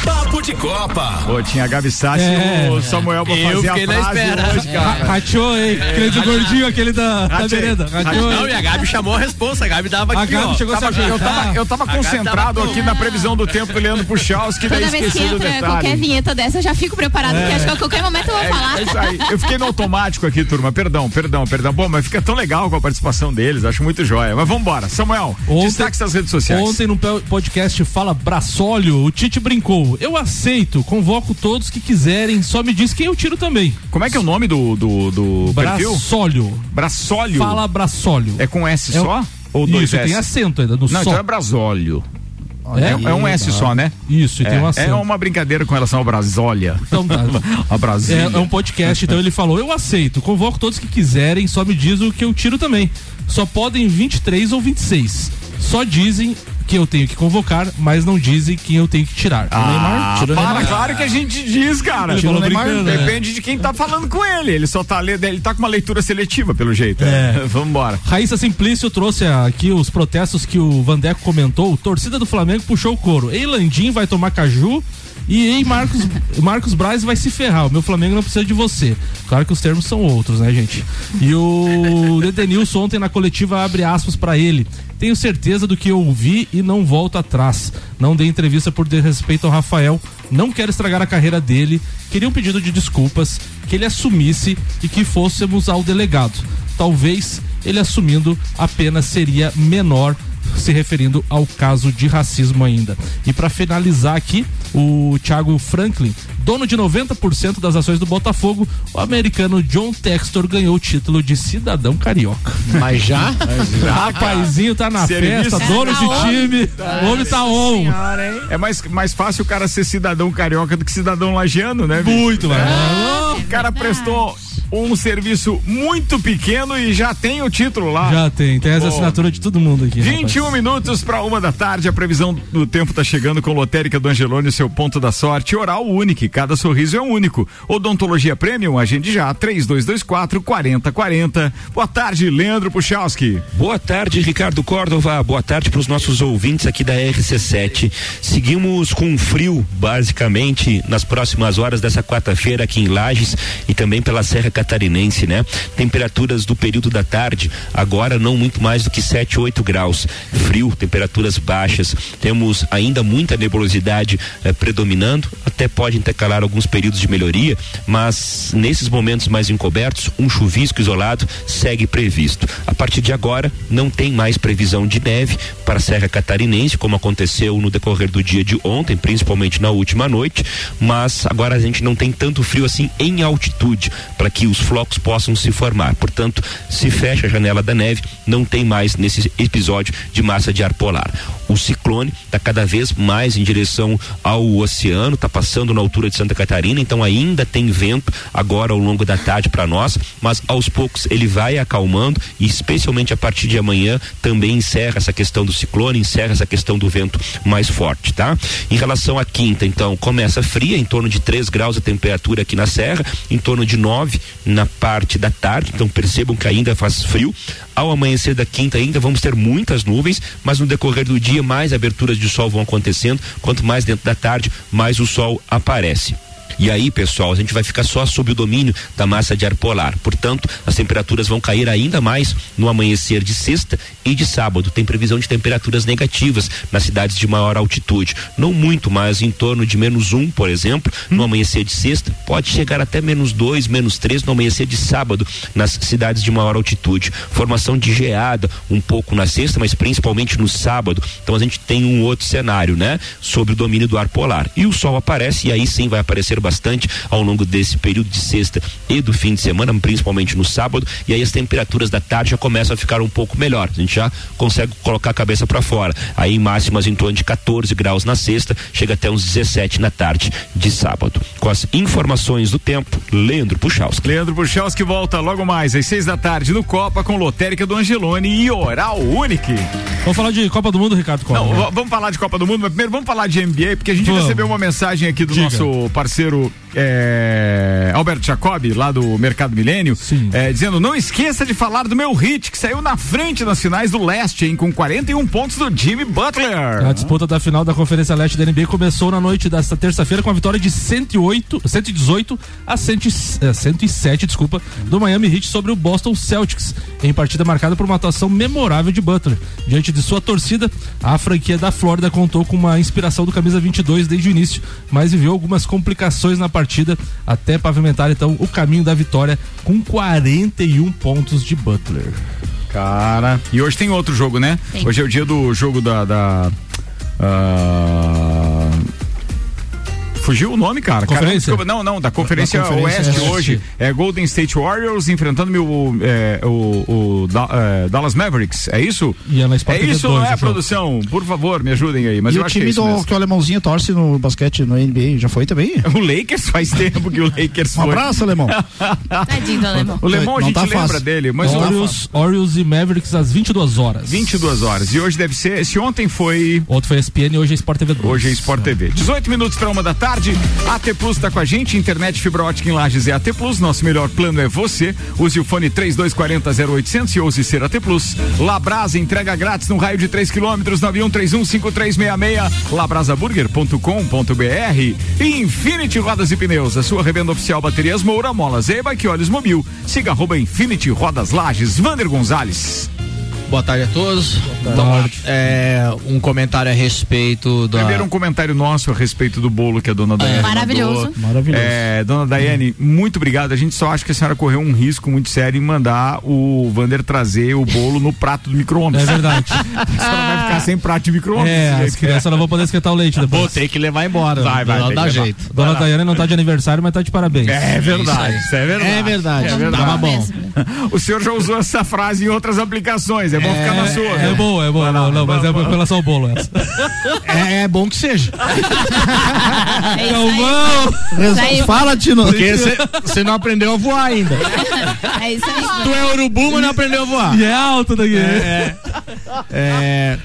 Papo de Copa. Pô, tinha a Gabi Sassi É. e o Samuel pra Eu fazer a fiquei na frase espera. hoje, cara. Rachou, hein? Aquele do gordinho, aquele da, da Rachei. merenda. Rachou, Não, e a Gabi chamou a resposta. A Gabi dava A aqui, Gabi ó. chegou a Tava- eu ajeitar. tava, eu tava A concentrado tava aqui na previsão do tempo do Leandro Puchalski, daí Toda vez que entra qualquer vinheta dessa, eu já fico preparado, porque acho que a qualquer momento eu vou falar. É isso aí. Eu fiquei no automático aqui, turma. Perdão, perdão, perdão. Bom, mas fica tão legal com a participação deles. Acho muito joia. Mas vamos embora. Samuel, destaque das redes sociais. Ontem no podcast Fala Braçólio, o Tite brincou. Eu aceito, convoco todos que quiserem, só me diz quem eu tiro também. Como é que é o nome do, do, do perfil? Braçólio. Braçólio. Fala Braçólio. É com S É só? Ou dois Isso, S? tem acento ainda no Não, só. então é Brasólio. É? É, é um S só, né? Isso, e tem é, um é acento. uma brincadeira com relação ao Brasólia. Então tá. a Brasília. É, é um podcast, então ele falou: Eu aceito, convoco todos que quiserem, só me diz o que eu tiro também. Só podem 23 ou 26. Só dizem que eu tenho que convocar, mas não dizem quem eu tenho que tirar. Ah, Tira o para, Neymar. claro que a gente diz, cara. Brincando, né? Depende de quem tá falando com ele. Ele só tá lendo, ele tá com uma leitura seletiva, pelo jeito. É. Vamos embora. Raíssa Simplício trouxe aqui os protestos que o Vandeco comentou. Torcida do Flamengo puxou o couro. Ei, Landim vai tomar caju. E ei, Marcos, Marcos Braz vai se ferrar. O meu Flamengo não precisa de você. Claro que os termos são outros, né, gente? E o Edenilson ontem na coletiva abre aspas pra ele. Tenho certeza do que eu ouvi e não volto atrás. Não dei entrevista por desrespeito ao Rafael. Não quero estragar a carreira dele. Queria um pedido de desculpas, que ele assumisse e que fôssemos ao delegado. Talvez ele assumindo a pena seria menor se referindo ao caso de racismo ainda. E para finalizar aqui, o Thiago Franklin, dono de 90% das ações do Botafogo, o americano John Textor ganhou o título de cidadão carioca. Mas já? Rapazinho tá na Serviço. festa, dono de time, o homem tá on. É mais, mais fácil o cara ser cidadão carioca do que cidadão lagiano, né? bicho? Muito, mano. O cara prestou um serviço muito pequeno e já tem o título lá. Já tem, tem as Pô. assinatura de todo mundo aqui. 21 minutos para uma da tarde, a previsão do tempo tá chegando com Lotérica do Angelone, seu ponto da sorte. Oral único, cada sorriso é um único. Odontologia Premium, agende já, 3224 4040. Boa tarde, Leandro Puchalski. Boa tarde, Ricardo Córdova. Boa tarde para os nossos ouvintes aqui da RC7. Seguimos com frio, basicamente, nas próximas horas dessa quarta-feira aqui em Lages e também pela Serra Catarinense, né? Temperaturas do período da tarde, agora não muito mais do que 7, 8 graus. Frio, temperaturas baixas. Temos ainda muita nebulosidade eh, predominando, até pode intercalar alguns períodos de melhoria, mas nesses momentos mais encobertos, um chuvisco isolado segue previsto. A partir de agora, não tem mais previsão de neve para a Serra Catarinense, como aconteceu no decorrer do dia de ontem, principalmente na última noite, mas agora a gente não tem tanto frio assim em altitude para que os flocos possam se formar. Portanto, se fecha a janela da neve, não tem mais nesse episódio de massa de ar polar. O ciclone está cada vez mais em direção ao oceano, está passando na altura de Santa Catarina, então ainda tem vento agora ao longo da tarde para nós, mas aos poucos ele vai acalmando e especialmente a partir de amanhã também encerra essa questão do ciclone, encerra essa questão do vento mais forte, tá? Em relação à quinta, então, começa fria, em torno de 3 graus a temperatura aqui na serra, em torno de 9 na parte da tarde, então percebam que ainda faz frio. Ao amanhecer da quinta ainda vamos ter muitas nuvens, mas no decorrer do dia mais aberturas de sol vão acontecendo, quanto mais dentro da tarde, mais o sol aparece. E aí, pessoal, a gente vai ficar só sob o domínio da massa de ar polar. Portanto, as temperaturas vão cair ainda mais no amanhecer de sexta e de sábado. Tem previsão de temperaturas negativas nas cidades de maior altitude. Não muito, mas em torno de menos um, por exemplo, no amanhecer de sexta. Pode chegar até menos dois, menos três no amanhecer de sábado nas cidades de maior altitude. Formação de geada um pouco na sexta, mas principalmente no sábado. Então a gente tem um outro cenário, né? Sobre o domínio do ar polar. E o sol aparece e aí sim vai aparecer bastante ao longo desse período de sexta e do fim de semana, principalmente no sábado, e aí as temperaturas da tarde já começam a ficar um pouco melhor. A gente já consegue colocar a cabeça para fora. Aí máximas em torno de 14 graus na sexta, chega até uns 17 na tarde de sábado. Com as informações do tempo, Leandro Puchalski. Leandro Puchalski volta logo mais às seis da tarde no Copa com Lotérica do Angelone e Oral Unique. Vamos falar de Copa do Mundo, Ricardo Costa. Não, vamos falar de Copa do Mundo, mas primeiro vamos falar de NBA, porque a gente Vamos. recebeu uma mensagem aqui do Diga. nosso parceiro through é, Alberto Jacobi, lá do Mercado Milênio, é, dizendo: não esqueça de falar do meu hit, que saiu na frente nas finais do leste, hein, com 41 pontos do Jimmy Butler. A disputa da final da Conferência Leste da NBA começou na noite desta terça-feira com a vitória de 108, 118 a 100, eh, 107, desculpa, do Miami Heat sobre o Boston Celtics, em partida marcada por uma atuação memorável de Butler. Diante de sua torcida, a franquia da Flórida contou com uma inspiração do camisa 22 desde o início, mas viveu algumas complicações na partida até pavimentar então o caminho da vitória com 41 pontos de Butler. Cara. E hoje tem outro jogo, né? Tem. Hoje é o dia do jogo da. da ah, Fugiu o nome, cara. Conferência? desculpa, não, não, da Conferência, Da Conferência Oeste, Oeste. hoje. É Golden State Warriors enfrentando o, é, o, o Da- é, Dallas Mavericks. É isso? E é na Sport é TV isso, 2 não é, produção? Por favor, me ajudem aí. Mas e eu o acho que é time isso do, que o alemãozinho torce no basquete, no NBA, já foi também? O Lakers faz tempo que o Lakers Um foi. abraço, alemão. Tadinho do alemão. O Lemão a Não gente tá lembra fácil. dele, mas o Orioles, Orioles e Mavericks às 22 horas. 22 horas. E hoje deve ser. Se ontem foi. Ontem foi ESPN e hoje é Sport TV 2. Hoje é Sport TV. 18 minutos para uma da tarde. AT Plus está com a gente. Internet fibra ótica em Lages é AT Plus. Nosso melhor plano é você. Use o fone 3240 0800 e ouse ser AT Plus. Labrasa entrega grátis no raio de 3 quilômetros 91315366. Labrasaburger.com.br. E Infinity Rodas e Pneus. A sua revenda oficial Baterias Moura, Molas e Olhos Mobil. Siga arroba Infinity Rodas Lages. Vander Gonzalez. Boa tarde a todos. Vamos lá. É, um comentário a respeito da. Primeiro um comentário nosso a respeito do bolo que a dona Daiane Maravilhoso. mandou. Maravilhoso. É, dona Daiane, muito obrigado. A gente só acha que a senhora correu um risco muito sério em mandar o Vander trazer o bolo no prato do micro-ondas. É verdade. a senhora vai ficar sem prato de micro-ondas. É, as crianças não vão poder esquentar o leite depois. Vou ter que levar embora. Vai, vai, Não dá levar. jeito. Dona. Daiane não tá de aniversário, mas tá de parabéns. É verdade, isso é verdade. É verdade. É verdade. Tava bom. O senhor já usou essa frase em outras aplicações. É bom ficar na sua. É boa, é boa. Não, não, mas é pela só o bolo essa. É, é bom que seja. É isso aí. Galvão! Isso aí. Fala, Tino. Porque você não aprendeu a voar ainda. É isso aí. Tu é urubu, mas não aprendeu a voar. E é alto daqui. É, é,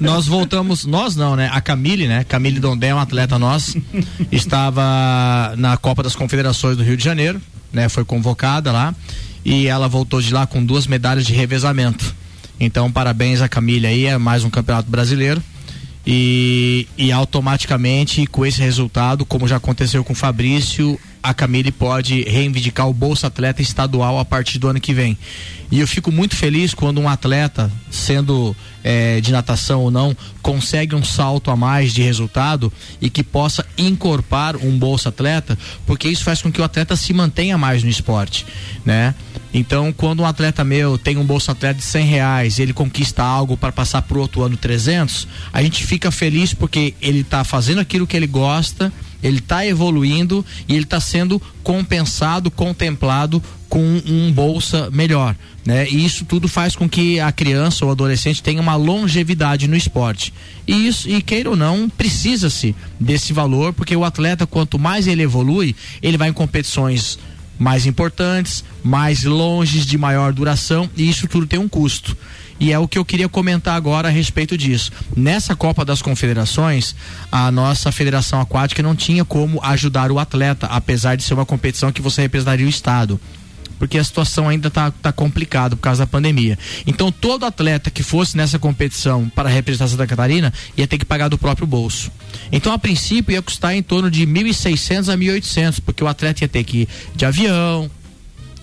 nós voltamos, nós não, né? A Camille, né? Camille Dondé é uma atleta nossa, estava na Copa das Confederações do Rio de Janeiro, né? Foi convocada lá e ela voltou de lá com duas medalhas de revezamento. Então, parabéns a Camille aí, é mais um campeonato brasileiro. E, e automaticamente, com esse resultado, como já aconteceu com o Fabrício, a Camille pode reivindicar o Bolsa Atleta estadual a partir do ano que vem. E eu fico muito feliz quando um atleta, sendo eh, de natação ou não, consegue um salto a mais de resultado e que possa incorporar um Bolsa Atleta, porque isso faz com que o atleta se mantenha mais no esporte, né? Então, quando um atleta meu tem um Bolsa Atleta de 100 reais, ele conquista algo para passar pro outro ano 300, a gente fica feliz porque ele está fazendo aquilo que ele gosta, ele está evoluindo e ele está sendo compensado, contemplado com um bolsa melhor, né? E isso tudo faz com que a criança ou adolescente tenha uma longevidade no esporte. E isso, e queira ou não, precisa-se desse valor, porque o atleta quanto mais ele evolui, ele vai em competições mais importantes, mais longes, de maior duração, e isso tudo tem um custo. E é o que eu queria comentar agora a respeito disso. Nessa Copa das Confederações, a nossa Federação Aquática não tinha como ajudar o atleta, apesar de ser uma competição que você representaria o Estado. Porque a situação ainda está tá complicada por causa da pandemia. Então, todo atleta que fosse nessa competição para representar Santa Catarina ia ter que pagar do próprio bolso. Então, a princípio, ia custar em torno de 1.600 a 1.800, porque o atleta ia ter que ir de avião,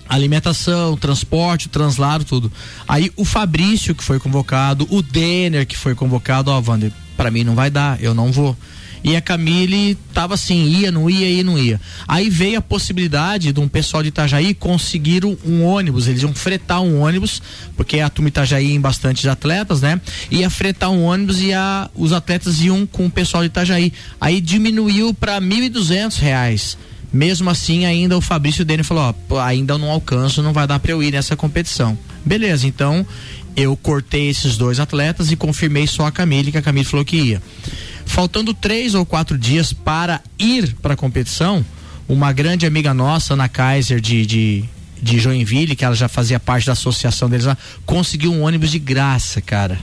alimentação, transporte, translado, tudo. Aí o Fabrício que foi convocado, o Denner que foi convocado, ó, Wander, para mim não vai dar, eu não vou. E a Camille tava assim, ia, não ia, ia, não ia. Aí veio a possibilidade de um pessoal de Itajaí conseguir um ônibus, eles iam fretar um ônibus, porque a turma Itajaí em bastantes atletas, né? Ia fretar um ônibus e a, os atletas iam com o pessoal de Itajaí. Aí diminuiu para 1.200 reais. Mesmo assim, ainda o Fabrício Dene falou: ó, ainda não alcanço, não vai dar para eu ir nessa competição. Beleza, então eu cortei esses dois atletas e confirmei só a Camille, que a Camille falou que ia. Faltando três ou quatro dias para ir para a competição, uma grande amiga nossa, Ana Kaiser, de, de, de Joinville, que ela já fazia parte da associação deles lá, conseguiu um ônibus de graça, cara.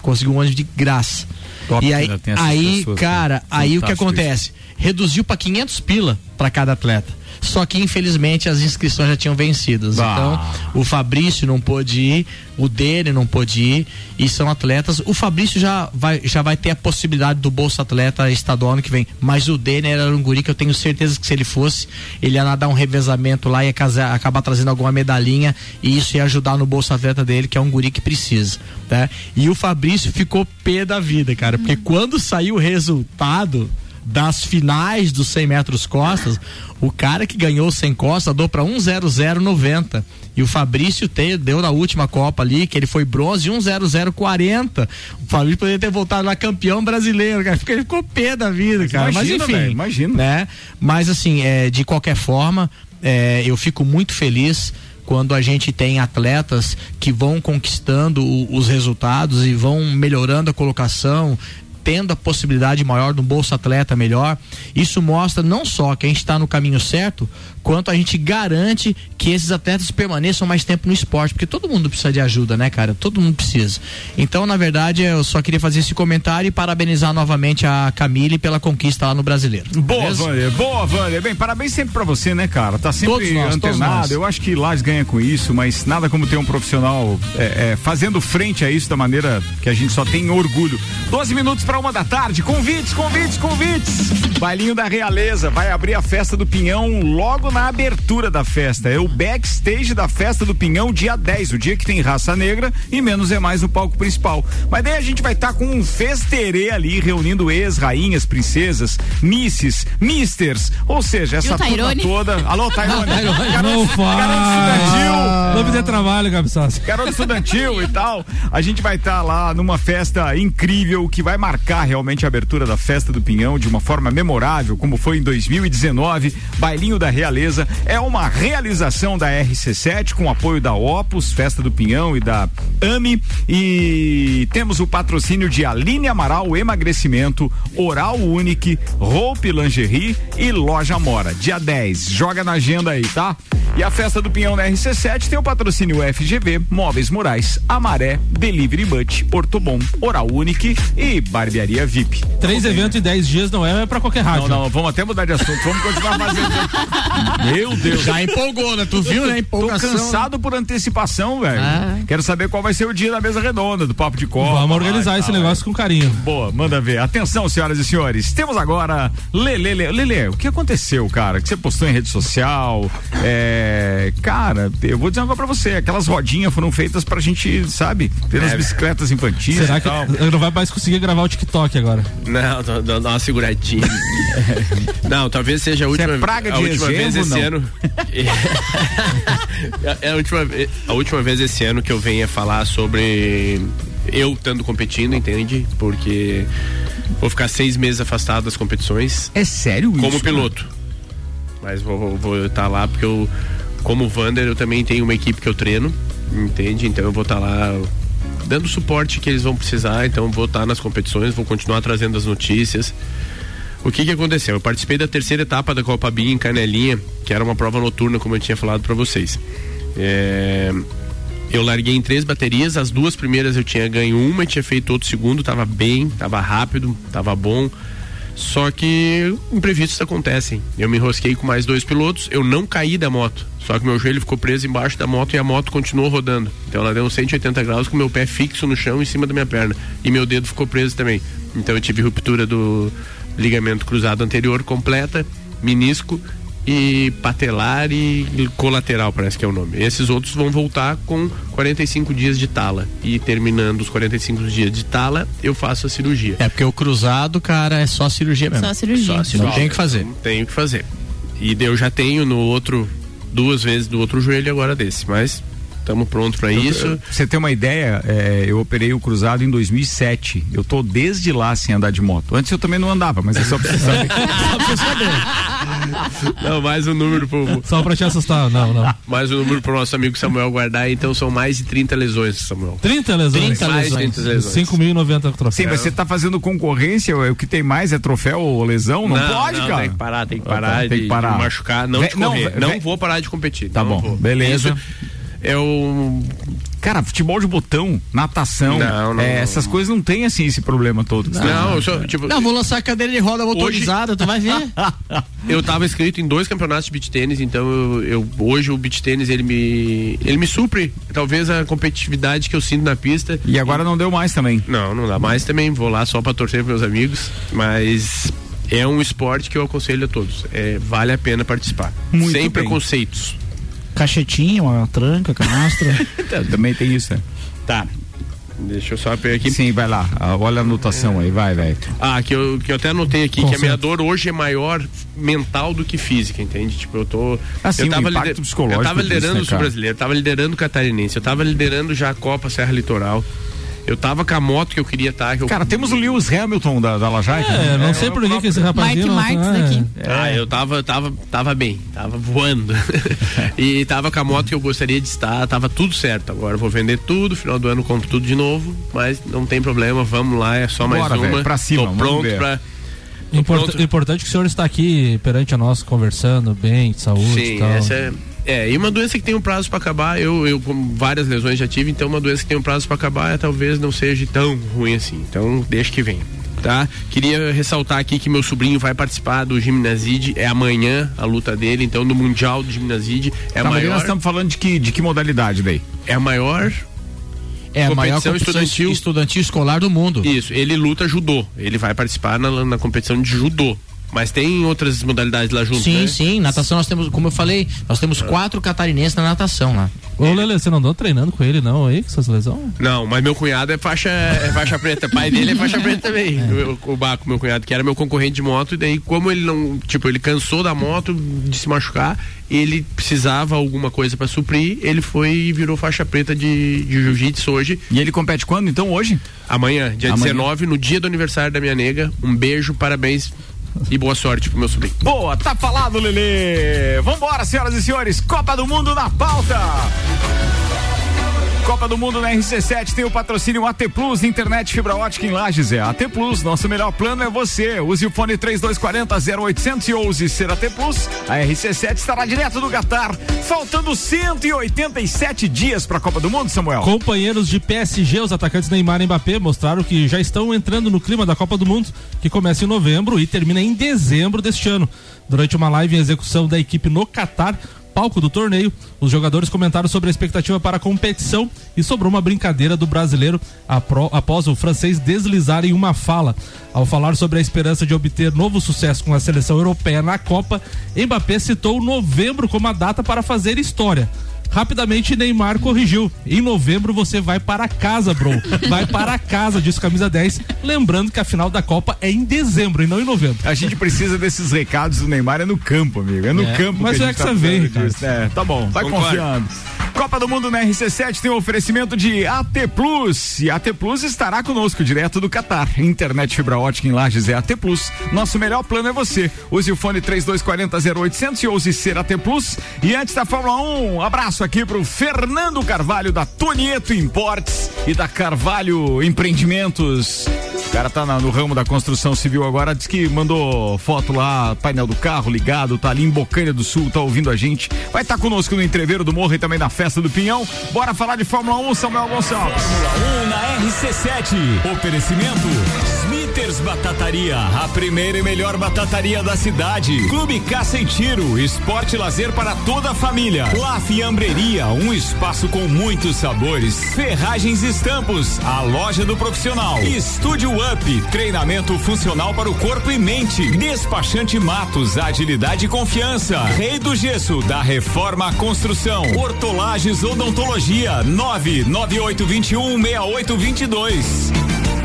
Conseguiu um ônibus de graça. Top e aí, essas aí pessoas, cara, né? aí o que acontece? Reduziu para 500 pila para cada atleta. Só que infelizmente as inscrições já tinham vencido. Então, o Fabrício não pôde ir, o Dene não pôde ir, e são atletas. O Fabrício já vai, já vai ter a possibilidade do Bolsa Atleta estadual ano que vem. Mas o Dene era um guri que eu tenho certeza que se ele fosse, ele ia nadar um revezamento lá e acabar trazendo alguma medalhinha, e isso ia ajudar no Bolsa Atleta dele, que é um guri que precisa. Tá? E o Fabrício ficou pé da vida, cara, porque quando saiu o resultado das finais dos 100 metros costas, o cara que ganhou 100 costas deu para 10090 e o Fabrício te, deu na última Copa ali, que ele foi bronze 10040. O Fabrício poderia ter voltado lá campeão brasileiro, cara, porque ele ficou pé da vida, cara. imagina, Mas enfim, velho, imagina. né? Mas assim, é, de qualquer forma, é, eu fico muito feliz quando a gente tem atletas que vão conquistando o- os resultados e vão melhorando a colocação, tendo a possibilidade maior de um bolsa atleta melhor. Isso mostra não só que a gente está no caminho certo, quanto a gente garante que esses atletas permaneçam mais tempo no esporte, porque todo mundo precisa de ajuda, né, cara? Todo mundo precisa. Então, na verdade, eu só queria fazer esse comentário e parabenizar novamente a Camille pela conquista lá no Brasileiro. Boa? Vander. Boa, Vander. Bem, parabéns sempre pra você, né, cara? Tá sempre Todos nós, antenado. Eu acho que Lages ganha com isso, mas nada como ter um profissional é, é, fazendo frente a isso da maneira que a gente só tem orgulho. 12 minutos pra uma da tarde. Convites, convites, convites. Bailinho da Realeza vai abrir a festa do Pinhão logo na abertura da festa. É o backstage da festa do Pinhão, dia 10, o dia que tem raça negra e menos é mais no palco principal. Mas daí a gente vai estar com um festerê ali, reunindo ex-rainhas, princesas, misses, misters, ou seja, essa o turma toda. Alô, Tairone. Não faz. Não me dê trabalho, Gabsas. Garoto estudantil e tal. A gente vai estar lá numa festa incrível que vai marcar realmente a abertura da festa do Pinhão de uma forma memorável, como foi em 2019. Bailinho da Realeza é uma realização da RC7 com apoio da Opus, Festa do Pinhão e da AMI. E temos o patrocínio de Aline Amaral Emagrecimento, Oral Unique, Roupe Lingerie e Loja Mora. Dia 10. Joga na agenda aí, tá? E a festa do Pinhão na RC7 tem o patrocínio FGV, Móveis Morais, Amaré, Delivery But, Ortobon, Oral Unique e Barbearia VIP. Três eventos em dez dias não é pra qualquer rádio. Não, não, vamos até mudar de assunto, vamos continuar fazendo. Meu Deus. Já empolgou, né? Tu viu, né? Tô Empolgação. cansado por antecipação, velho. Ah. Quero saber qual vai ser o dia da mesa redonda, do Papo de Copa. Vamos organizar esse tal, negócio com carinho. Boa, manda ver. Atenção, senhoras e senhores. Temos agora Lele. Lele, Lele, o que aconteceu, cara? Que você postou em rede social? É, cara, eu vou dizer uma coisa pra você. Aquelas rodinhas foram feitas pra gente, sabe? Ter as É. bicicletas infantis Será e que tal. eu não vai mais conseguir gravar o TikTok agora? Não, dá- uma seguradinha. não, talvez seja a Você última, é praga de a última vez esse não? ano. é a última, a última vez esse ano que eu venha falar sobre eu estando competindo, entende? Porque vou ficar seis meses afastado das competições. É sério isso? Como piloto. Mas vou- vou estar lá porque eu, como Vander, eu também tenho uma equipe que eu treino, entende? Então eu vou estar lá dando o suporte que eles vão precisar, então vou estar nas competições, vou continuar trazendo as notícias. O que que aconteceu? Eu participei da terceira etapa da Copa BIM em Canelinha, que era uma prova noturna, como eu tinha falado para vocês. É, Eu larguei em três baterias, as duas primeiras eu tinha ganho uma e tinha feito outro segundo, tava bem, tava rápido, tava bom. Só que imprevistos acontecem. Eu me enrosquei com mais dois pilotos, eu não caí da moto. Só que meu joelho ficou preso embaixo da moto e a moto continuou rodando. Então ela deu uns 180 graus com meu pé fixo no chão em cima da minha perna. E meu dedo ficou preso também. Então eu tive ruptura do ligamento cruzado anterior completa, menisco e patelar e colateral, parece que é o nome. Esses outros vão voltar com 45 dias de tala. E terminando os 45 dias de tala, eu faço a cirurgia. É porque o cruzado, cara, é só cirurgia mesmo. Só cirurgia. Só cirurgia. Não tem o que fazer. Não tenho o que fazer. E eu já tenho no outro, duas vezes do outro joelho agora desse, mas estamos prontos para isso. Pra Você ter uma ideia, é, eu operei o cruzado em 2007. Eu tô desde lá sem andar de moto. Antes eu também não andava, mas é só pra você saber. Não, mais um número pro. Só pra te assustar, não, não. Mais um número pro nosso amigo Samuel guardar, então são mais de 30 lesões, Samuel. 30 lesões? 30 mais de 30 lesões. 5.090 troféus. Sim, mas você tá fazendo concorrência, é o que tem mais é troféu ou lesão? Não, pode, cara. Tem que parar, tem que parar, Ah, tem que parar. de machucar, não Vé- de correr. não, Não, vé- vou parar de competir. Tá não bom, vou. beleza. Isso é o. Cara, futebol de botão, natação, Não, não, é, não. essas coisas não tem assim esse problema todo. Não, tá eu só, tipo, Não, vou lançar a cadeira de roda motorizada, tu vai ver. eu tava inscrito em dois campeonatos de beach tênis, então eu, eu- hoje o beach tênis ele me ele me supre talvez a competitividade que eu sinto na pista. E agora não deu mais também. Não, não dá mais também. Vou lá só pra torcer pros meus amigos, mas é um esporte que eu aconselho a todos. É, vale a pena participar. Muito Sem bem. preconceitos. Cachetinha, uma tranca, canastra. também tem isso, né? Tá. Deixa eu só pegar aqui. Sim, vai lá. Ah, Olha a anotação aí, vai, velho. Ah, que eu, que eu até anotei aqui, que a minha dor hoje é maior mental do que física, entende? Tipo, eu tô. Ah, sim, eu o tava impacto lider- psicológico Eu tava disso, liderando né, o brasileiro, eu tava liderando o catarinense, eu tava liderando já a Copa Serra Litoral. Eu tava com a moto que eu queria estar. Cara, temos o Lewis Hamilton da, da Lajaica. É, não sei por que esse rapazinho. Mark não- Marques é. daqui. Ah, eu tava, tava, tava bem, tava voando. e tava com a moto que eu gostaria de estar, tava tudo certo. Agora eu vou vender tudo, final do ano compro tudo de novo, mas não tem problema, vamos lá, é só mais Bora, uma. velho, pra cima, Tô pronto ver. pra. Import-. Importante que o senhor está aqui perante a nós conversando bem, de saúde e Sim, tal. essa é. É, e uma doença que tem um prazo pra acabar, eu, eu com várias lesões já tive, então uma doença que tem um prazo pra acabar talvez não seja tão ruim assim. Então, deixa que vem. Tá? Queria ressaltar aqui que meu sobrinho vai participar do Gimnaside, é amanhã a luta dele, então do Mundial do Gimnaside é a Tá, mas maior. nós estamos falando de que, de que modalidade daí? É a maior É a maior Competição competição estudantil. estudantil escolar do mundo. Isso, ele luta judô. Ele vai participar na, na competição de judô. Mas tem outras modalidades lá junto, Sim, né? sim, natação nós temos, como eu falei, nós temos quatro catarinenses na natação lá. Ô, Lele, você não andou treinando com ele, não, aí, com essas lesões? Não, mas meu cunhado é faixa, é faixa preta. Pai dele é faixa preta também. O, o Baco, meu cunhado, que era meu concorrente de moto, e daí, como ele não. Tipo, ele cansou da moto de se machucar, ele precisava alguma coisa pra suprir, ele foi e virou faixa preta de, de jiu-jitsu hoje. E ele compete quando, então, hoje? Amanhã, dia Amanhã. 19, no dia do aniversário da minha nega. Um beijo, parabéns e boa sorte pro meu sobrinho. Boa, tá falado, Lelê. Vambora, senhoras e senhores. Copa do Mundo na pauta. Copa do Mundo na RC7 tem o patrocínio AT Plus, internet fibra ótica em Lages. É AT Plus, nosso melhor plano é você. Use o fone 3240 0800 e ouse ser AT Plus. A RC7 estará direto do Qatar, faltando 187 dias para a Copa do Mundo, Samuel. Companheiros de PSG, os atacantes Neymar e Mbappé mostraram que já estão entrando no clima da Copa do Mundo, que começa em novembro e termina em dezembro deste ano. Durante uma live em execução da equipe no Catar, palco do torneio, os jogadores comentaram sobre a expectativa para a competição e sobrou uma brincadeira do brasileiro após o francês deslizar em uma fala. Ao falar sobre a esperança de obter novo sucesso com a seleção europeia na Copa, Mbappé citou novembro como a data para fazer história. Rapidamente Neymar corrigiu. Em novembro você vai para casa, bro. Vai para casa, disse camisa 10. Lembrando que a final da Copa é em dezembro e não em novembro. A gente precisa desses recados do Neymar, é no campo, amigo. É no É, campo mas que a é gente que tá você vê, disso. É, tá bom, vai Concordo. confiando. Copa do Mundo na RC7 tem um oferecimento de AT Plus. E AT Plus estará conosco direto do Catar. Internet fibra ótica em Lages é AT Plus. Nosso melhor plano é você. Use o fone 3240 0800 e ouse ser AT Plus. E antes da Fórmula 1, um abraço aqui pro Fernando Carvalho da Tonieto Importes e da Carvalho Empreendimentos. O cara tá na- no ramo da construção civil agora, diz que mandou foto lá, painel do carro ligado, tá ali em Bocanha do Sul, tá ouvindo a gente. Vai estar conosco no entreveiro do Morro e também na festa do Pinhão. Bora falar de Fórmula 1, Samuel Gonçalves. Fórmula 1 na RC7. Oferecimento Peters Batataria, a primeira e melhor batataria da cidade. Clube Caça e Tiro, esporte e lazer para toda a família. La Fiambreria, um espaço com muitos sabores. Ferragens e Estampos, a loja do profissional. Estúdio Up, treinamento funcional para o corpo e mente. Despachante Matos, agilidade e confiança. Rei do Gesso, da Reforma à Construção. Hortolagens Odontologia, 99821 6822.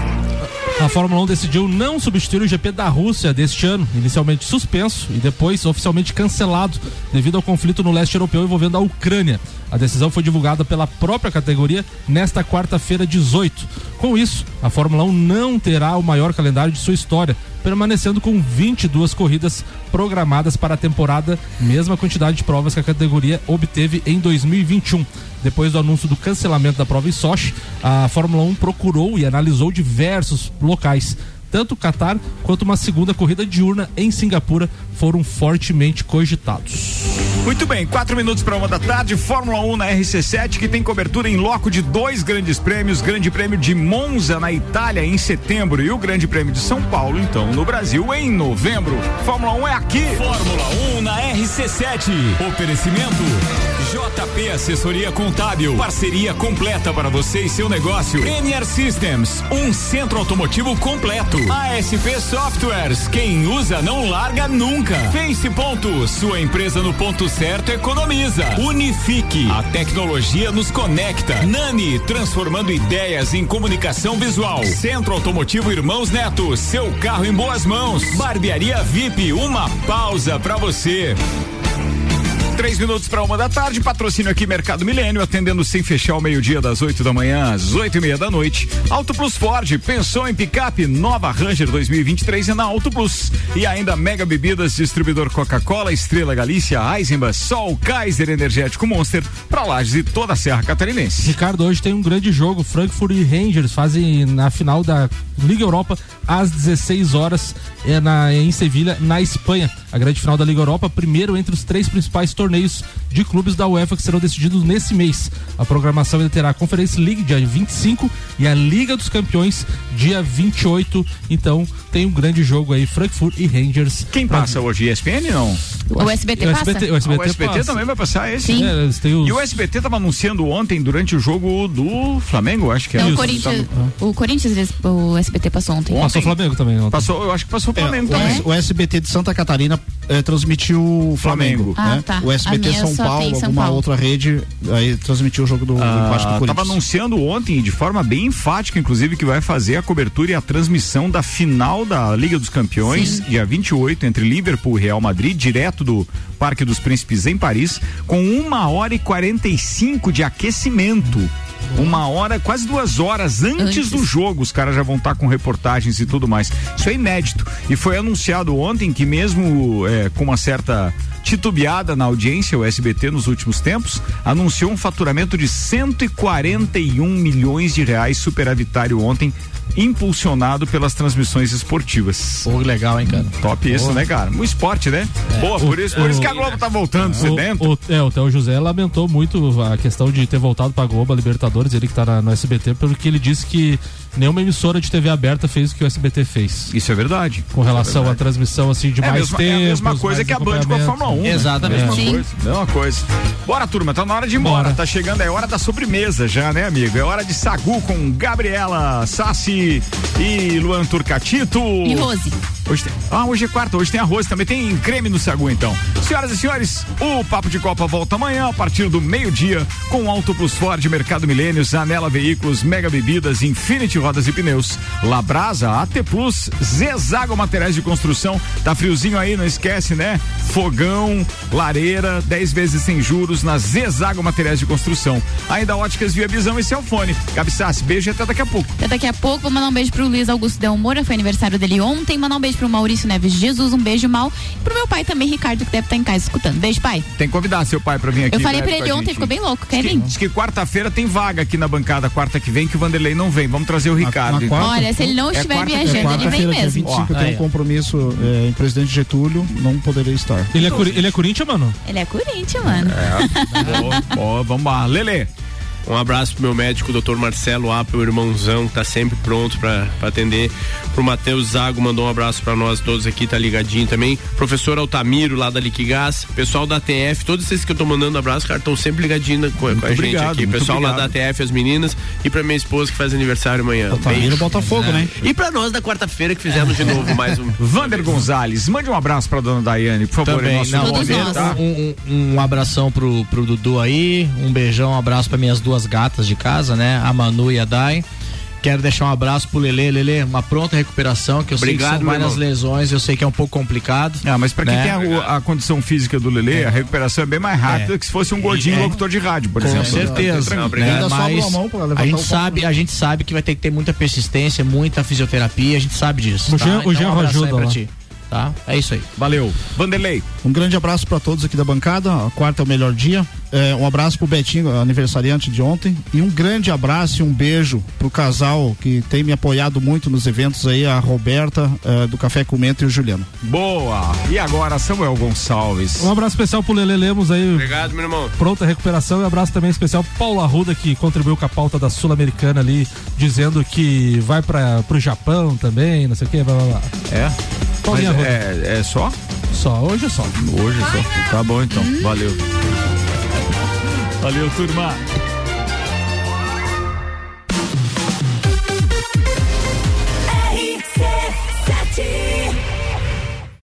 A Fórmula 1 decidiu não substituir o GP da Rússia deste ano, inicialmente suspenso e depois oficialmente cancelado devido ao conflito no leste europeu envolvendo a Ucrânia. A decisão foi divulgada pela própria categoria nesta quarta-feira 18. Com isso, a Fórmula 1 não terá o maior calendário de sua história, permanecendo com 22 corridas programadas para a temporada, mesma quantidade de provas que a categoria obteve em 2021. Depois do anúncio do cancelamento da prova em Sochi, a Fórmula 1 procurou e analisou diversos locais. Tanto o Qatar quanto uma segunda corrida diurna em Singapura foram fortemente cogitados. Muito bem, quatro minutos para uma da tarde, Fórmula 1 na RC7, que tem cobertura em loco de dois grandes prêmios: Grande Prêmio de Monza na Itália em setembro e o Grande Prêmio de São Paulo, então, no Brasil em novembro. Fórmula 1 é aqui. Fórmula 1 na RC7. Oferecimento JP Assessoria Contábil. Parceria completa para você e seu negócio. NR Systems, um centro automotivo completo. ASP Softwares, quem usa não larga nunca. Face Ponto, sua empresa no ponto certo economiza. Unifique, a tecnologia nos conecta. Nani, transformando ideias em comunicação visual. Centro Automotivo Irmãos Neto, seu carro em boas mãos. Barbearia VIP, uma pausa para você. Três minutos para uma da tarde, patrocínio aqui Mercado Milênio, atendendo sem fechar o meio-dia das 8 da manhã às oito e meia da noite. Auto Plus Ford, pensou em picape, nova Ranger 2023 é na Auto Plus. E ainda Mega Bebidas, distribuidor Coca-Cola, Estrela Galícia, Eisenbach, Sol, Kaiser Energético Monster, para Lages e toda a Serra Catarinense. Ricardo, hoje tem um grande jogo. Frankfurt e Rangers fazem na final da Liga Europa às 16 horas é na, em Sevilha, na Espanha. A grande final da Liga Europa, primeiro entre os três principais torneios de clubes da UEFA que serão decididos nesse mês. A programação ainda terá a Conference League dia 25 e a Liga dos Campeões dia 28. Então tem um grande jogo aí, Frankfurt e Rangers. Quem passa hoje? ESPN não? O SBT O passa? SBT, o SBT, Ah, o SBT passa. também vai passar esse? Sim. É, os- E o SBT estava anunciando ontem, durante o jogo do Flamengo, acho que é. Então, o Isso. Corinthians, o Corinthians, o SBT passou ontem. Passou o Flamengo também. ontem. Passou, eu acho que passou o Flamengo É, também. o SBT de Santa Catarina eh, transmitiu o Flamengo. Flamengo. Ah, né? tá. O SBT São Paulo, São alguma Paulo. outra rede, aí transmitiu o jogo do, do empate do Ah, Corinthians. Tava anunciando ontem, de forma bem enfática, inclusive, que vai fazer a cobertura e a transmissão da final da Liga dos Campeões, dia 28, entre Liverpool e Real Madrid, direto do Parque dos Príncipes em Paris, com uma hora e 45 de aquecimento. Uma hora, quase duas horas antes, Antes. do jogo, os caras já vão estar com reportagens e tudo mais. Isso é inédito. E foi anunciado ontem que, mesmo é, com uma certa titubeada na audiência, o SBT nos últimos tempos, anunciou um faturamento de 141 milhões de reais superavitário ontem, impulsionado pelas transmissões esportivas. Pô, que legal, hein, cara? Top isso, né, cara? O esporte, né? Boa, por isso, por o- isso que a Globo tá voltando, sedento. O, o, é, o Theo José lamentou muito a questão de ter voltado pra Globo, a Libertadores, ele que tá na- no SBT, porque ele disse que nenhuma emissora de TV aberta fez o que o SBT fez. Isso é verdade. Com relação à transmissão assim de É a mais mesma, tempo. é a mesma coisa que a Band com a Fórmula 1. né? Exatamente. Mesma Sim. coisa. Mesma coisa. Bora, turma, tá na hora de ir embora. Bora. Tá chegando, é hora da sobremesa já, né, amigo? É hora de sagu com Gabriela Sassi e Luan Turcatito. E Rose. Hoje tem, ah, hoje é quarta, hoje tem arroz, também tem creme no sagu, então. Senhoras e senhores, o Papo de Copa volta amanhã a partir do meio-dia com Auto Plus Ford, Mercado Milênio, Zanela Veículos, Mega Bebidas, Infinity Rodas e Pneus, Labrasa, AT Plus, Zezago Materiais de Construção. Tá friozinho aí, não esquece, né? Fogão, lareira, 10 vezes sem juros na Zezago Materiais de Construção. Ainda Óticas Via Visão e Celfone. Gabi Sassi, beijo e até daqui a pouco. Até daqui a pouco, vou mandar um beijo pro Luiz Augusto Del Moura, foi aniversário dele ontem. Mandar um beijo pro Maurício Neves Jesus, um beijo mal. E pro meu pai também, Ricardo, que deve estar em casa escutando. Beijo, pai. Tem que convidar seu pai pra vir aqui. Eu falei pra ele ontem, ficou bem louco. Quer Diz que, vir? diz que quarta-feira tem vaga aqui na bancada, quarta que vem, que o Vanderlei não vem. Vamos trazer o Ricardo. na então. quarta? Olha, se ele não É estiver quarta- é viajando, ele vem dia mesmo. 25, eu tenho um compromisso eh, em Presidente Getúlio, não poderei estar. Ele é, ele é Corinthians, mano? Ele é Corinthians, mano. Boa, boa, vamos lá. Lele. Um abraço pro meu médico, doutor Marcelo Apple, o irmãozão, que tá sempre pronto pra, pra atender. Pro Matheus Zago, mandou um abraço pra nós todos aqui, tá ligadinho também. Professor Altamiro, lá da Liquigás. Pessoal da TF, todos esses que eu tô mandando abraço, cara, estão sempre ligadinho com, com a gente obrigado, aqui. Pessoal lá da obrigado. TF, as meninas. E pra minha esposa que faz aniversário amanhã. Altamiro. Botafogo, né? E pra nós da quarta-feira que fizemos de novo mais um. Vander Gonzalez, mande um abraço pra dona Daiane, por favor. Também, nosso não, primeiro, tá? um, um, um abração pro, pro Dudu aí, um beijão, um abraço para minhas duas gatas de casa, né? A Manu e a Dai. Quero deixar um abraço pro Lele, Lele, uma pronta recuperação, que eu sei Obrigado, que são várias irmão. lesões, eu sei que é um pouco complicado. Ah, mas pra quem né? tem a, o- a condição física do Lelê, a recuperação é bem mais rápida É. que se fosse um gordinho É. locutor de rádio, por Com exemplo. certeza. Não, né? Mas a gente sabe, a gente sabe que vai ter que ter muita persistência, muita fisioterapia, a gente sabe disso. O tá? Jean- o Então, Jean um abraço aí ajuda pra lá. ti, Tá? É isso aí. Valeu. Vanderlei. Um grande abraço para todos aqui da bancada. A quarta é o melhor dia. É, um abraço pro Betinho, aniversariante de ontem. E um grande abraço e um beijo pro casal que tem me apoiado muito nos eventos aí, a Roberta eh, do Café Comento e o Juliano. Boa! E agora, Samuel Gonçalves. Um abraço especial pro Lele Lemos aí. Obrigado, meu irmão. Pronta recuperação e um abraço também especial pro Paulo Arruda que contribuiu com a pauta da Sul-Americana ali, dizendo que vai para pro Japão também, não sei o que, blá blá blá. É? Paulinho Mas é, é só? Só, hoje é só. Hoje é só. Tá bom então. Valeu. Valeu, turma.